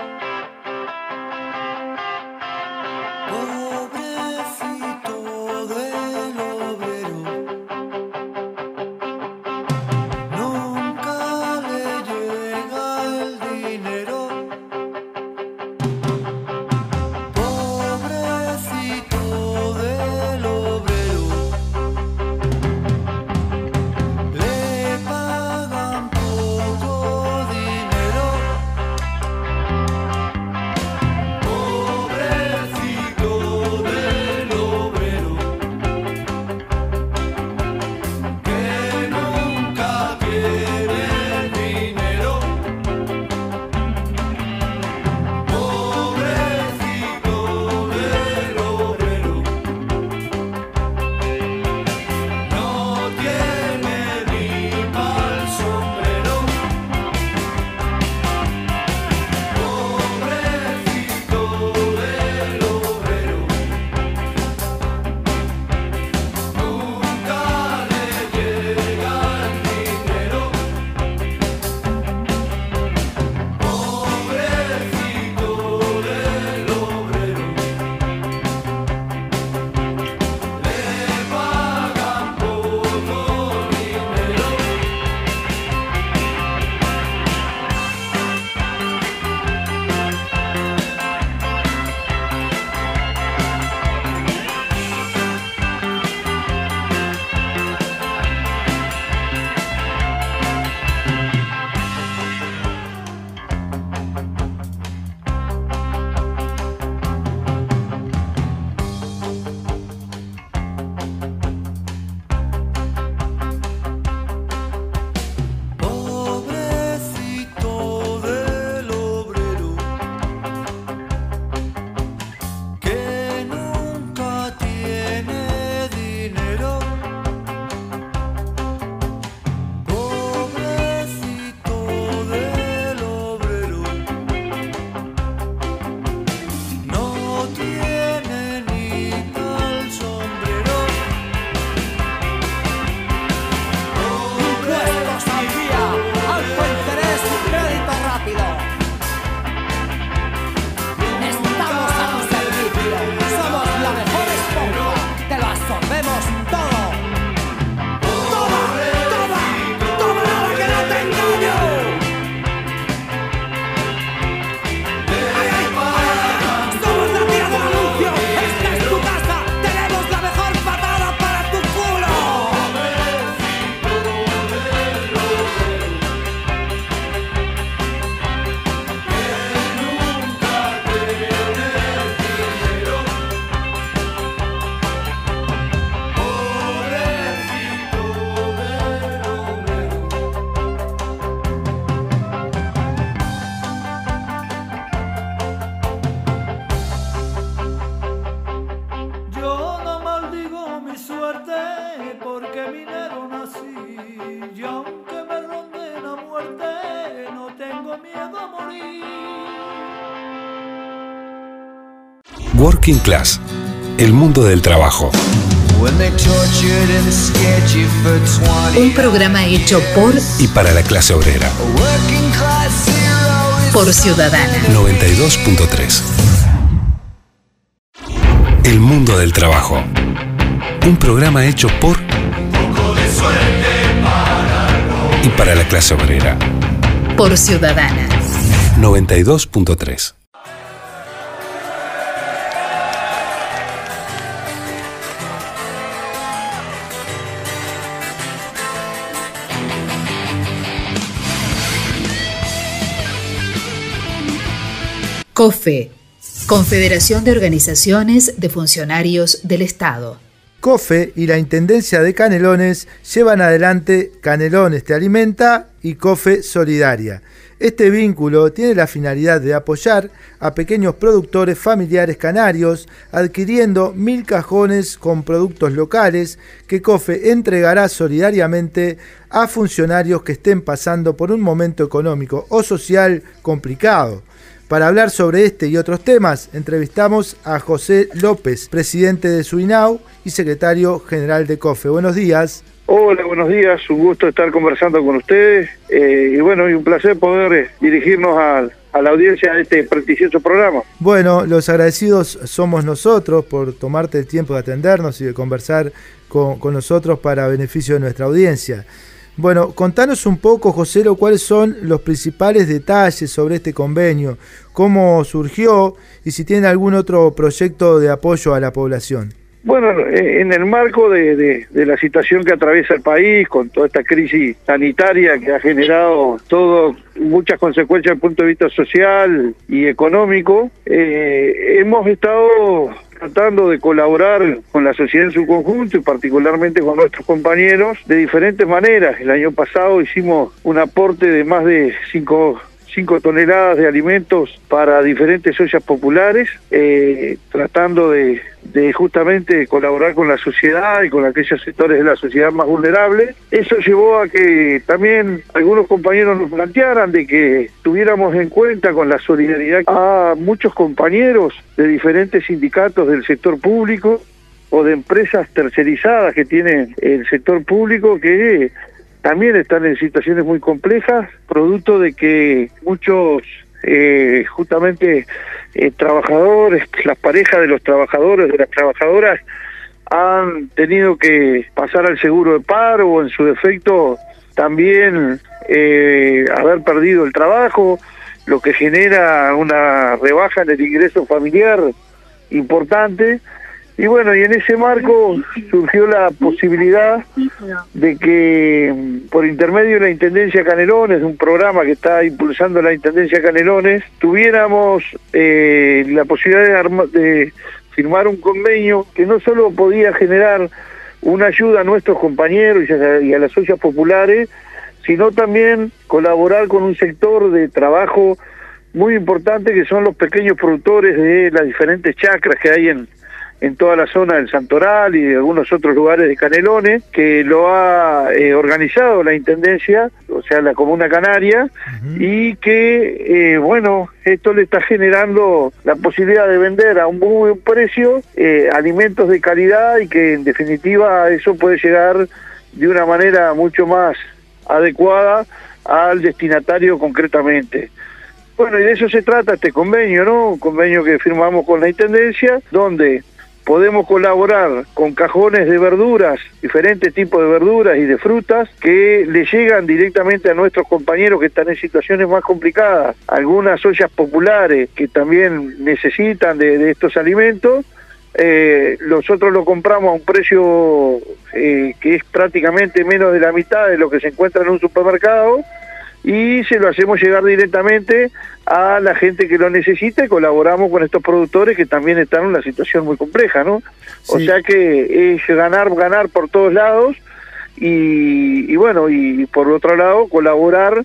Working Class, el mundo del trabajo. When they tortured and scared you for 20 Un programa hecho por Y para la clase obrera. por Ciudadana. 92.3. El mundo del trabajo. Un programa hecho por y para la clase obrera. Por Ciudadana. 92.3. COFE, Confederación de Organizaciones de Funcionarios del Estado. COFE y la Intendencia de Canelones llevan adelante Canelones Te Alimenta y COFE Solidaria. Este vínculo tiene la finalidad de apoyar a pequeños productores familiares canarios adquiriendo mil cajones con productos locales que COFE entregará solidariamente a funcionarios que estén pasando por un momento económico o social complicado. Para hablar sobre este y otros temas, entrevistamos a José López, presidente de Suinau y secretario general de COFE. Buenos días. Hola, buenos días. Un gusto estar conversando con ustedes. Eh, y bueno, y un placer poder eh, dirigirnos a, a la audiencia de este prestigioso programa. Bueno, los agradecidos somos nosotros por tomarte el tiempo de atendernos y de conversar con, con nosotros para beneficio de nuestra audiencia. Bueno, contanos un poco, Joselo, cuáles son los principales detalles sobre este convenio, cómo surgió y si tiene algún otro proyecto de apoyo a la población. Bueno, eh, en el marco de, la situación que atraviesa el país, con toda esta crisis sanitaria que ha generado todo, muchas consecuencias desde el punto de vista social y económico, eh, hemos estado tratando de colaborar con la sociedad en su conjunto y particularmente con nuestros compañeros de diferentes maneras. El año pasado hicimos un aporte de más de 5 5 toneladas de alimentos para diferentes ollas populares, eh, tratando de, de, justamente colaborar con la sociedad y con aquellos sectores de la sociedad más vulnerables. Eso llevó a que también algunos compañeros nos plantearan de que tuviéramos en cuenta con la solidaridad a muchos compañeros de diferentes sindicatos del sector público o de empresas tercerizadas que tiene el sector público que también están en situaciones muy complejas, producto de que muchos eh, justamente eh, trabajadores, las parejas de los trabajadores, de las trabajadoras, han tenido que pasar al seguro de paro o en su defecto también eh, haber perdido el trabajo, lo que genera una rebaja en el ingreso familiar importante y bueno, y en ese marco surgió la posibilidad de que por intermedio de la Intendencia Canelones, un programa que está impulsando la Intendencia Canelones, tuviéramos eh, la posibilidad de, de firmar un convenio que no solo podía generar una ayuda a nuestros compañeros y a, y a las ollas populares, sino también colaborar con un sector de trabajo muy importante que son los pequeños productores de las diferentes chacras que hay en, en toda la zona del Santoral y de algunos otros lugares de Canelones, que lo ha eh, organizado la Intendencia, o sea, la Comuna Canaria, uh -huh. y que, eh, bueno, esto le está generando la posibilidad de vender a un muy buen precio eh, alimentos de calidad y que en definitiva eso puede llegar de una manera mucho más adecuada al destinatario concretamente. Bueno, y de eso se trata este convenio, ¿no? Un convenio que firmamos con la Intendencia, donde podemos colaborar con cajones de verduras, diferentes tipos de verduras y de frutas que le llegan directamente a nuestros compañeros que están en situaciones más complicadas, algunas ollas populares que también necesitan de, de estos alimentos. Eh, nosotros lo compramos a un precio eh, que es prácticamente menos de la mitad de lo que se encuentra en un supermercado y se lo hacemos llegar directamente a la gente que lo necesita y colaboramos con estos productores que también están en una situación muy compleja, ¿no? Sí. O sea que es ganar, ganar por todos lados y, y bueno, y por otro lado colaborar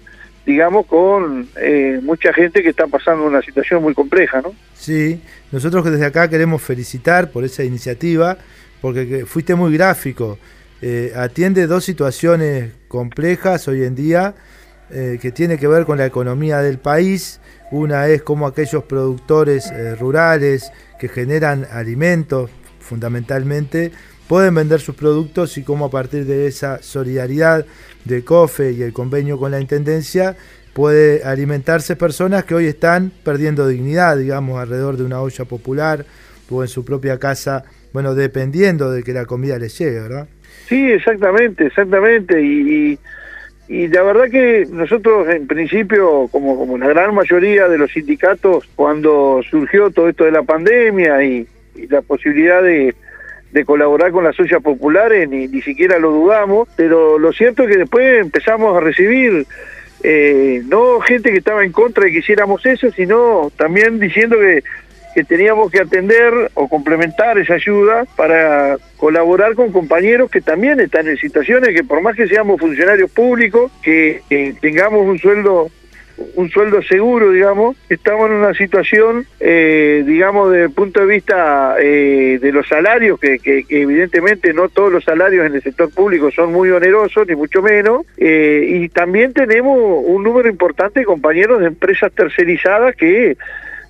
digamos, con eh, mucha gente que está pasando una situación muy compleja, ¿no? Sí, nosotros desde acá queremos felicitar por esa iniciativa, porque fuiste muy gráfico. Eh, atiende dos situaciones complejas hoy en día, eh, que tiene que ver con la economía del país. Una es como aquellos productores eh, rurales que generan alimentos fundamentalmente pueden vender sus productos y cómo a partir de esa solidaridad de COFE y el convenio con la Intendencia puede alimentarse personas que hoy están perdiendo dignidad, digamos, alrededor de una olla popular o en su propia casa, bueno, dependiendo de que la comida les llegue, ¿verdad? Sí, exactamente, exactamente. Y, y, la verdad que nosotros en principio, como, como la gran mayoría de los sindicatos, cuando surgió todo esto de la pandemia y, la posibilidad de, de colaborar con las ollas populares, ni, ni siquiera lo dudamos, pero lo cierto es que después empezamos a recibir eh, no gente que estaba en contra de que hiciéramos eso, sino también diciendo que, que teníamos que atender o complementar esa ayuda para colaborar con compañeros que también están en situaciones que por más que seamos funcionarios públicos, que, tengamos un sueldo un sueldo seguro, digamos, estamos en una situación, eh, digamos, desde el punto de vista eh, de los salarios, que, que, que, evidentemente no todos los salarios en el sector público son muy onerosos, ni mucho menos, eh, y también tenemos un número importante de compañeros de empresas tercerizadas que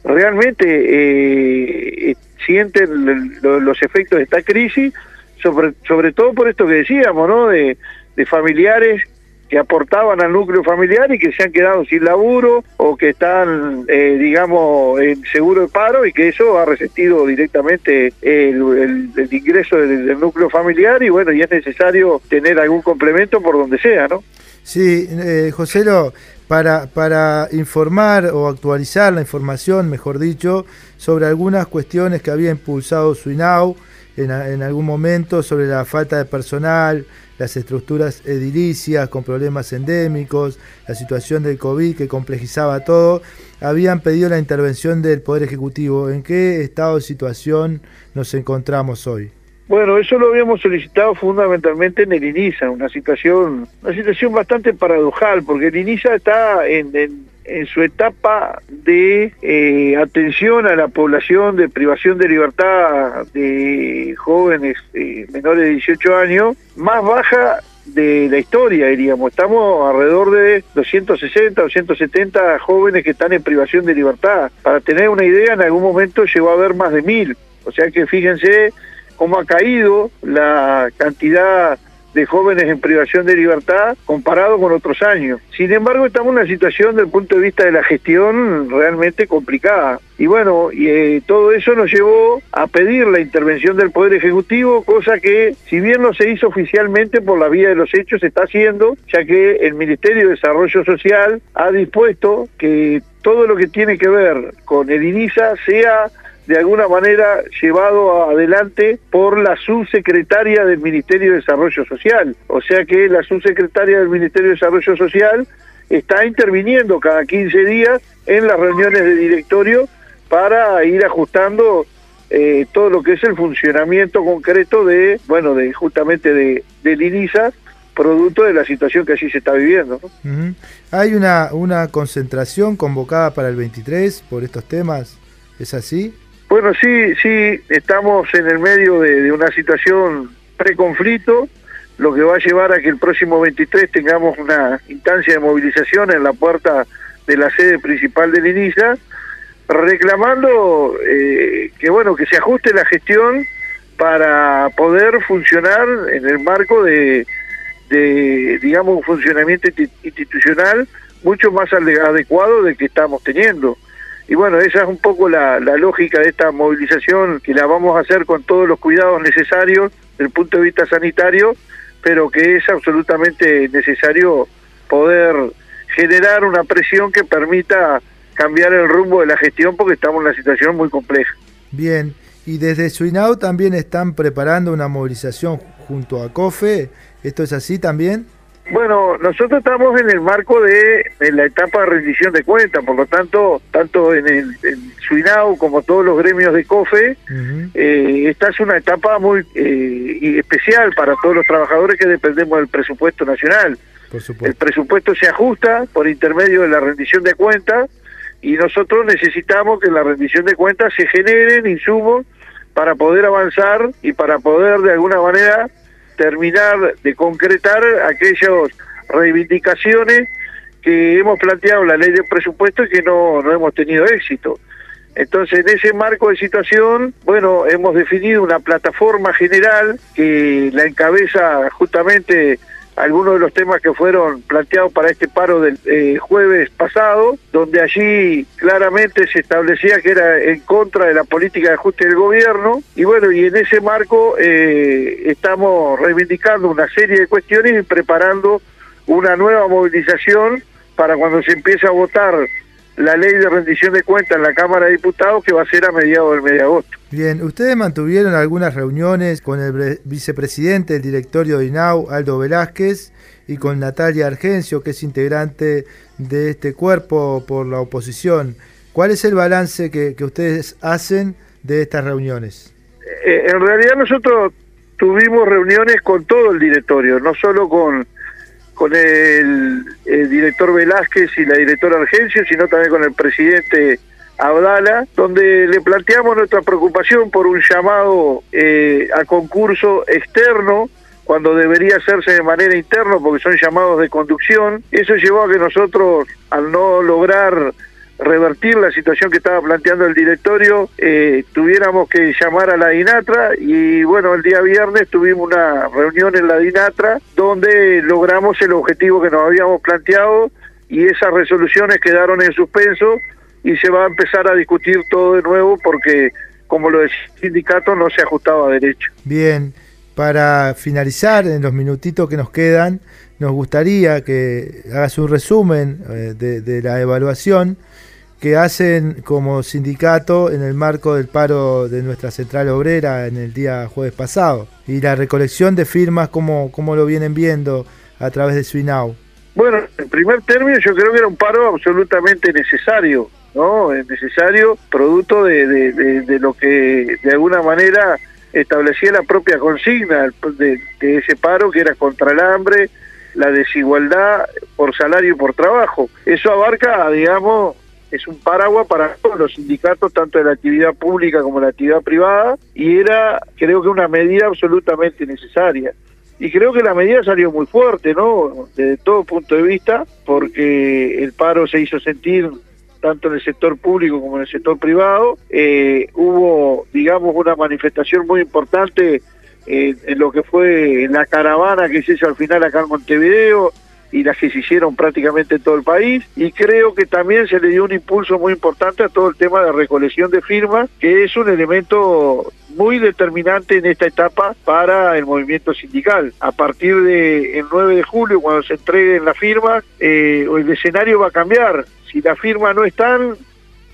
realmente eh, sienten los efectos de esta crisis, sobre, sobre todo por esto que decíamos, ¿no? De, de familiares que aportaban al núcleo familiar y que se han quedado sin laburo o que están, eh, digamos, en seguro de paro y que eso ha resentido directamente el, el, ingreso del, del, núcleo familiar y bueno, y es necesario tener algún complemento por donde sea, ¿no? Sí, eh, Joselo, para, informar o actualizar la información, mejor dicho, sobre algunas cuestiones que había impulsado Suinau en, en algún momento, sobre la falta de personal, las estructuras edilicias con problemas endémicos, la situación del COVID que complejizaba todo, habían pedido la intervención del Poder Ejecutivo. ¿En qué estado de situación nos encontramos hoy? Bueno, eso lo habíamos solicitado fundamentalmente en el INISA, una situación, una situación bastante paradojal, porque el INISA está en, en, en su etapa de eh, atención a la población de privación de libertad de jóvenes eh, menores de 18 años, más baja de la historia, diríamos. Estamos alrededor de 260, 270 jóvenes que están en privación de libertad. Para tener una idea, en algún momento llegó a haber más de mil. O sea que fíjense cómo ha caído la cantidad de jóvenes en privación de libertad comparado con otros años. Sin embargo, estamos en una situación desde el punto de vista de la gestión realmente complicada. Y bueno, y, eh, todo eso nos llevó a pedir la intervención del Poder Ejecutivo, cosa que, si bien no se hizo oficialmente por la vía de los hechos, se está haciendo, ya que el Ministerio de Desarrollo Social ha dispuesto que todo lo que tiene que ver con el sea de alguna manera llevado adelante por la subsecretaria del Ministerio de Desarrollo Social. O sea que la subsecretaria del Ministerio de Desarrollo Social está interviniendo cada 15 días en las reuniones de directorio para ir ajustando eh, todo lo que es el funcionamiento concreto de, bueno, de justamente de, del INISA, producto de la situación que allí se está viviendo. ¿Hay una concentración convocada para el 23 por estos temas? ¿Es así? Bueno, sí, sí, estamos en el medio de, de una situación preconflicto, lo que va a llevar a que el próximo 23 tengamos una instancia de movilización en la puerta de la sede principal del INISA, reclamando eh, que bueno que se ajuste la gestión para poder funcionar en el marco de, de digamos un funcionamiento institucional mucho más adecuado del que estamos teniendo. Y bueno, esa es un poco la, lógica de esta movilización, que la vamos a hacer con todos los cuidados necesarios desde el punto de vista sanitario, pero que es absolutamente necesario poder generar una presión que permita cambiar el rumbo de la gestión porque estamos en una situación muy compleja. Bien, y desde Suinau también están preparando una movilización junto a COFE, ¿esto es así también? Bueno, nosotros estamos en el marco de, de, la etapa de rendición de cuentas, por lo tanto, tanto en el en Suinau como todos los gremios de COFE, uh -huh. eh, esta es una etapa muy eh, especial para todos los trabajadores que dependemos del presupuesto nacional. El presupuesto se ajusta por intermedio de la rendición de cuentas y nosotros necesitamos que en la rendición de cuentas se generen insumos para poder avanzar y para poder de alguna manera terminar de concretar aquellas reivindicaciones que hemos planteado la ley de presupuesto y que no, no hemos tenido éxito. Entonces, en ese marco de situación, bueno, hemos definido una plataforma general que la encabeza justamente algunos de los temas que fueron planteados para este paro del eh, jueves pasado, donde allí claramente se establecía que era en contra de la política de ajuste del gobierno, y bueno, y en ese marco eh, estamos reivindicando una serie de cuestiones y preparando una nueva movilización para cuando se empiece a votar la ley de rendición de cuentas en la Cámara de Diputados que va a ser a mediados del mes de agosto. Bien, ustedes mantuvieron algunas reuniones con el vicepresidente del directorio de INAU, Aldo Velázquez, y con Natalia Argencio, que es integrante de este cuerpo por la oposición. ¿Cuál es el balance que, que ustedes hacen de estas reuniones? Eh, en realidad nosotros tuvimos reuniones con todo el directorio, no solo con con el, el director Velázquez y la directora Argencio, sino también con el presidente Abdala, donde le planteamos nuestra preocupación por un llamado eh, a concurso externo cuando debería hacerse de manera interna porque son llamados de conducción. Eso llevó a que nosotros, al no lograr revertir la situación que estaba planteando el directorio, eh, tuviéramos que llamar a la DINATRA y bueno, el día viernes tuvimos una reunión en la DINATRA donde logramos el objetivo que nos habíamos planteado y esas resoluciones quedaron en suspenso y se va a empezar a discutir todo de nuevo porque, como lo decía el sindicato, no se ajustaba a derecho. Bien, para finalizar, en los minutitos que nos quedan, nos gustaría que hagas un resumen eh, de, la evaluación que hacen como sindicato en el marco del paro de nuestra central obrera en el día jueves pasado y la recolección de firmas, cómo lo vienen viendo a través de Swinau. Bueno, en primer término yo creo que era un paro absolutamente necesario, ¿no? Es necesario producto de, de, lo que de alguna manera establecía la propia consigna de ese paro que era contra el hambre, la desigualdad por salario y por trabajo. Eso abarca, digamos, es un paraguas para todos los sindicatos, tanto de la actividad pública como de la actividad privada, y era, creo que, una medida absolutamente necesaria. Y creo que la medida salió muy fuerte, ¿no? Desde todo punto de vista, porque el paro se hizo sentir tanto en el sector público como en el sector privado. Eh, hubo, digamos, una manifestación muy importante eh, en lo que fue la caravana que se hizo al final acá en Montevideo, y las que se hicieron prácticamente en todo el país y creo que también se le dio un impulso muy importante a todo el tema de recolección de firmas que es un elemento muy determinante en esta etapa para el movimiento sindical. A partir del 9 de julio, cuando se entreguen las firmas, eh, el escenario va a cambiar. Si las firmas no están,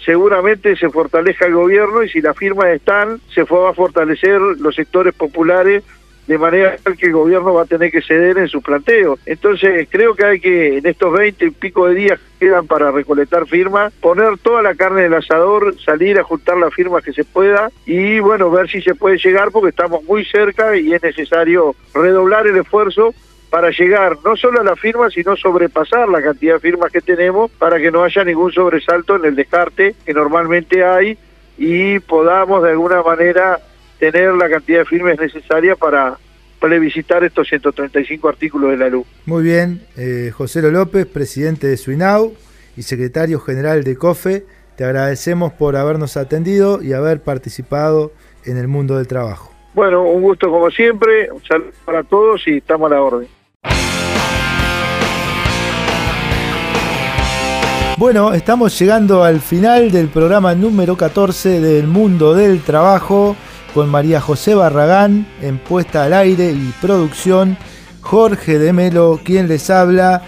seguramente se fortalezca el gobierno y si las firmas están, se va a fortalecer los sectores populares de manera que el gobierno va a tener que ceder en su planteo. Entonces creo que hay que en estos 20 y pico de días que quedan para recolectar firmas, poner toda la carne del asador, salir a juntar las firmas que se pueda y bueno, ver si se puede llegar porque estamos muy cerca y es necesario redoblar el esfuerzo para llegar no solo a la firma, sino sobrepasar la cantidad de firmas que tenemos para que no haya ningún sobresalto en el descarte que normalmente hay y podamos de alguna manera tener la cantidad de firmes necesaria para plebiscitar estos 135 artículos de la luz. Muy bien, eh, José López, presidente de Suinau y secretario general de COFE, te agradecemos por habernos atendido y haber participado en el mundo del trabajo. Bueno, un gusto como siempre, un saludo para todos y estamos a la orden. Bueno, estamos llegando al final del programa número 14 del mundo del trabajo con María José Barragán en puesta al aire y producción, Jorge de Melo quien les habla.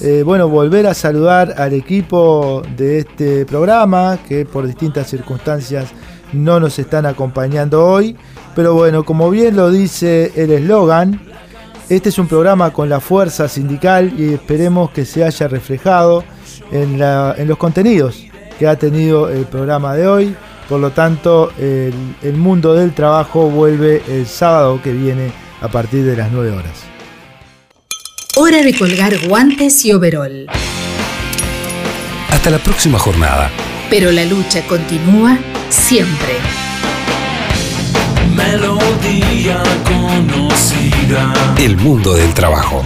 Eh, bueno, volver a saludar al equipo de este programa que por distintas circunstancias no nos están acompañando hoy. Pero bueno, como bien lo dice el eslogan, este es un programa con la fuerza sindical y esperemos que se haya reflejado en, la, en los contenidos que ha tenido el programa de hoy. Por lo tanto, el, el, mundo del trabajo vuelve el sábado que viene a partir de las 9 horas. Hora de colgar guantes y overol. Hasta la próxima jornada. Pero la lucha continúa siempre. El mundo del trabajo.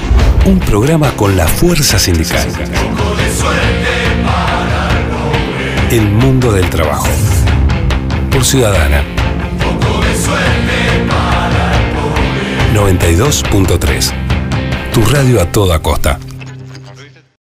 Un programa con la fuerza sindical. El mundo del trabajo. Por Ciudadana. 92.3. Tu radio a toda costa.